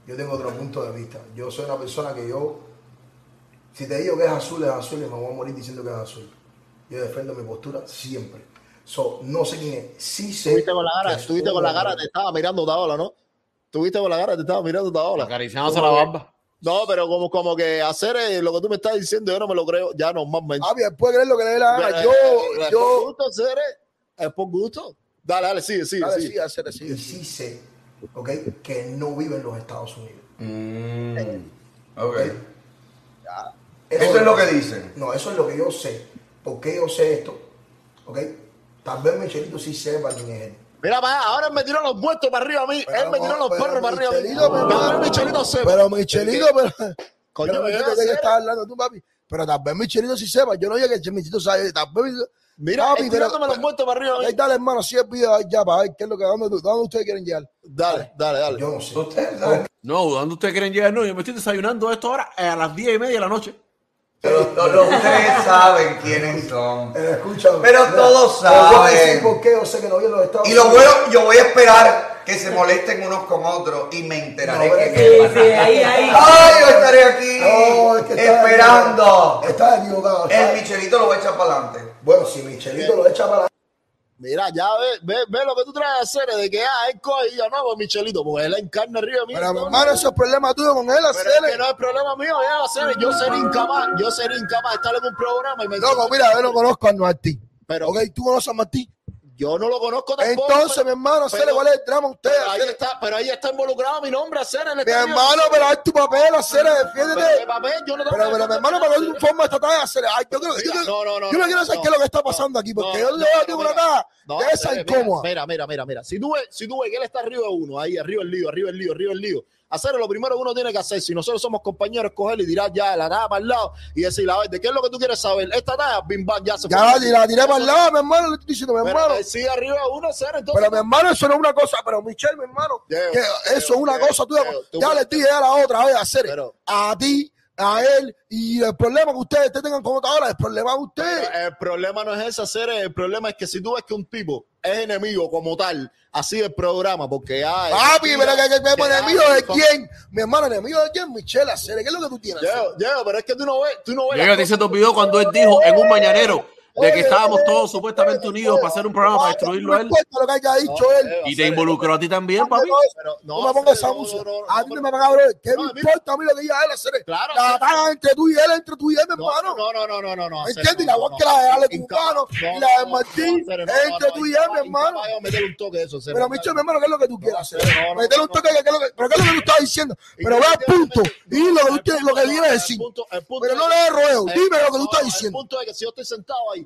Yo tengo otro punto de vista. Yo soy una persona que yo, si te digo que es azul, es azul y me voy a morir diciendo que es azul. Yo defiendo mi postura siempre. So, no sé quién es. Sí sé. Tuviste con la cara, es tuviste con la cara, te estaba mirando Daola, ¿no? Tuviste con la cara, te estaba mirando Daola. Acariciándose la barba. No, pero como, como que hacer eh, lo que tú me estás diciendo, yo no me lo creo ya normalmente. Ah, bien, puede creer lo que le dé la gana. Yo, eh, ¿Es yo. por gusto, Cere? ¿Es por gusto? Dale, dale, sigue, sigue. Dale, sigue. sigue, hacer, sigue. Y sí sé, ¿ok? Que no vive en los Estados Unidos. Mm, ok. Eso Eso es lo que dicen. No, eso es lo que yo sé. ¿Por qué yo sé esto? ¿Ok? Tal vez Michelito sí sepa quién es él. Mira, pa, ahora él me tiró los muertos para arriba a mí. él me tiró los pero perros para arriba a mí. Michelito, pero- Michelito sepa. Pero Michelito, pero. Coño, pero ¿qué Michelito, va a ¿de qué hacer? estás hablando tú, papi? Pero tal vez Michelito sí sepa. Yo no digo que Michelito sabe. Tal vez. Mira, él tirándome los muertos para arriba. Ahí dale, hermano, si el video ahí ya para ver qué es lo que dónde, dónde ustedes quieren llegar. Dale, dale, dale. Yo no sé. No, ¿dónde ustedes quieren llegar? No, yo me estoy desayunando esto ahora a las 10 y media de la noche. Pero todos ustedes saben quiénes son. Eh, escúchame. Pero Mira, todos te voy a saben. decir por qué yo sé que no los Estados Y lo bueno, yo voy a esperar que se molesten unos con otros y me enteraré No, que pero- es Sí, sí, ahí, ahí. ¡Ay, yo estaré aquí! No, es que estás esperando. Estás equivocado. El. Michelito lo voy a echar para adelante. Bueno, si Michelito lo echa para Mira, ya ve, ve, ve lo que tú traes a hacer, de que ah, él coge y yo no, pues Michelito, porque él encarna arriba a mí. Pero, mi hermano, no, eso es problema tuyo con él, Pero hacer. es que no es problema mío, ya hacer. Yo sería incapaz, yo sería incapaz de estar en un programa y me Loco, mira, yo no conozco a Martí. Pero- ok, tú conoces a Martí. Yo no lo conozco tampoco. Entonces, mi hermano, Cele, ¿cuál es el drama usted? Pero ahí está, pero ahí está involucrado mi nombre, hacer el Mi hermano, pero haz tu papel, hacer, defiéndete. Pero, ¿qué papel? Yo no Pero, mi hermano, para que tú formas esta tarea, hacer. Ay, yo creo, no, no, no, yo no quiero saber qué es lo que está pasando aquí, porque yo le doy a ti una No, de esa incómoda. Mira, mira, mira, mira. Si tú ves, si tú ves que él está arriba de uno, ahí, arriba el lío, arriba el lío, arriba el lío. Hacer lo primero que uno tiene que hacer, si nosotros somos compañeros, coger y tirar ya la nada para el lado y decir, a ver, ¿de qué es lo que tú quieres saber? Esta talla, bim bam, ya se Ya la, la tiré para el lado, mi hermano, le estoy diciendo, mi hermano. sigue arriba de uno, hacer, entonces. Pero mi hermano, eso no es una cosa, pero Michelle, mi hermano, que eso es una cosa tú Ya le dije a la otra vez hacer Pero- a ti, a él, y el problema que ustedes te tengan como ahora, el problema de ustedes. El problema no es ese, hacer, el problema es que si tú ves que un tipo es enemigo como tal, así el programa, porque ya. Papi, pero que, que, que, enemigo de quién? Mi hermano, enemigo de quién? Michelle, hacer. ¿Qué es lo que tú tienes? Diego, Diego, pero es que tú no ves, tú no ves. A ti se te olvidó cuando él dijo en un mañanero de que estábamos todos supuestamente unidos para hacer un programa para destruirlo a él. No importa lo que haya dicho él. Diego, Y te involucró a ti también, papi. Pero No, me pongas no, a mí no me paga, bro. ¿Qué No, me importa a mí lo que diga él hacer? Claro, La entre tú y él, entre tú y él, mi No, hermano. no, no, no, no, no, no. ¿Entiendes? Y la voz que la de Ale Cubano no, y la de Martín, entre tú y él, mi hermano. incapaz de meter un toque de eso. Pero, Michelle, mi hermano, ¿qué es lo que tú quieres hacer? no, no, Meterle un no, toque, ¿qué es lo que, pero ¿qué es lo que tú estás diciendo? Pero ve al punto, y lo que tú a decir. Pero no le des rodeo, dime lo que tú estás El diciendo. punto es que si yo estoy sentado ahí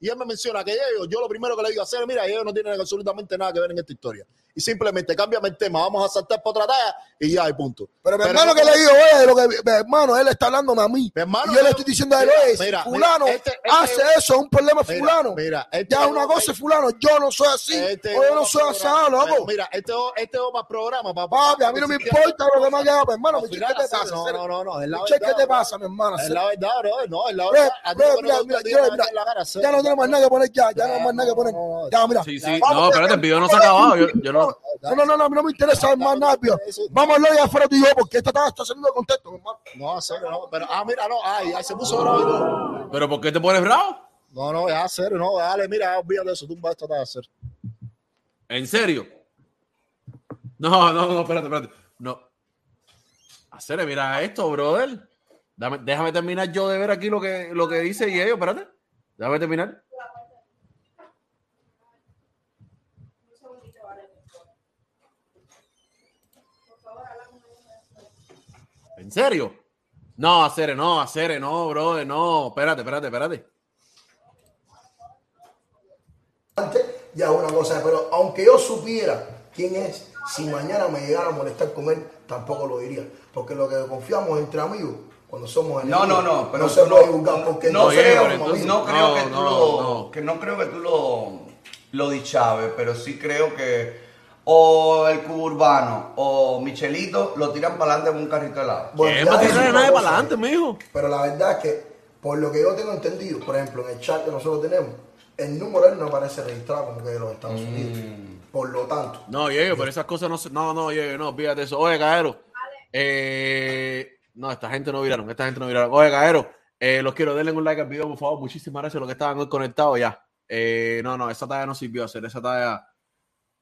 y él me menciona que yo, yo lo primero que le digo a hacer, mira, ellos no tienen absolutamente nada que ver en esta historia. Y simplemente cámbiame el tema, vamos a saltar por otra talla y ya, y punto. Pero mi hermano no- que le digo, oye, lo que, mi hermano, él está hablándome a mí. Mi hermano, y yo le estoy diciendo a él, oye, mira, fulano mira, este- este- hace eso, es un problema fulano. mira, este ya una cosa fulano, yo no soy así. Este o yo no soy asado, loco. Mira, este este es para programa, papá. Papi, a mí no me importa lo que me haga, mi hermano. ¿qué te hacer- pasa? no, no, no, no, es la Michelle, ¿qué verdad, te pasa, mi hermano? Es la verdad, bro. No, es la verdad. Ya no tengo más nada que poner ya, ya no hay más nada que poner. Ya, mira. Sí, sí. Vamos, No, espérate, el video no se ha acabado. Yo, yo no. No, no, no, no, no me interesa más nada. Vamos a hablar afuera tú y yo, porque esta está, está saliendo de contexto, hermano. No, hacer, no. Pero, ah, mira, no, ay, ay, se puso bravo. ¿Pero por qué te pones bravo? No, no, ya hacer, no, dale, mira, olvídate de eso, tú vas a tratar de hacer. ¿En serio? No, no, no, espérate, espérate. No. Hacer, mira esto, brother. Dame- déjame terminar yo de ver aquí lo que, lo que dice y ellos, espérate. Déjame terminar. ¿En serio? No, hacer, no, hacer, no, brother, no. Espérate, espérate, espérate. Ya es una cosa, pero aunque yo supiera quién es, si mañana me llegara a molestar con él, tampoco lo diría. Porque lo que confiamos entre amigos, cuando somos No, enemigos, no, no, pero no se puede no- juzgar porque no no creo, entonces no creo que tú no, lo no. que no creo que tú lo lo dichaves, pero sí creo que o el cubo urbano o Michelito lo tiran para adelante con un carrito de helado. Bueno, ¿Qué? ya ¿Para es tirar una nadie para adelante, mijo? Pero la verdad es que Por lo que yo tengo entendido, por ejemplo, en el chat que nosotros tenemos, el número de él no aparece registrado como que de los Estados Unidos. Por lo tanto, No, llegue, pero esas cosas no se. No, no, llegue, no, fíjate eso. Oye, Caero. Eh, no, esta gente no viraron, esta gente no viraron. Oye, Caero, eh, los quiero, denle un like al video, por favor. Muchísimas gracias a los que estaban hoy conectados ya. Eh, no, no, esa talla no sirvió hacer, esa talla.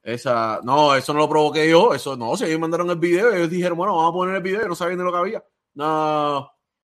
Esa, no, eso no lo provoqué yo, eso no, si ellos mandaron el video, ellos dijeron, bueno, vamos a poner el video, y no sabían de lo que había. No,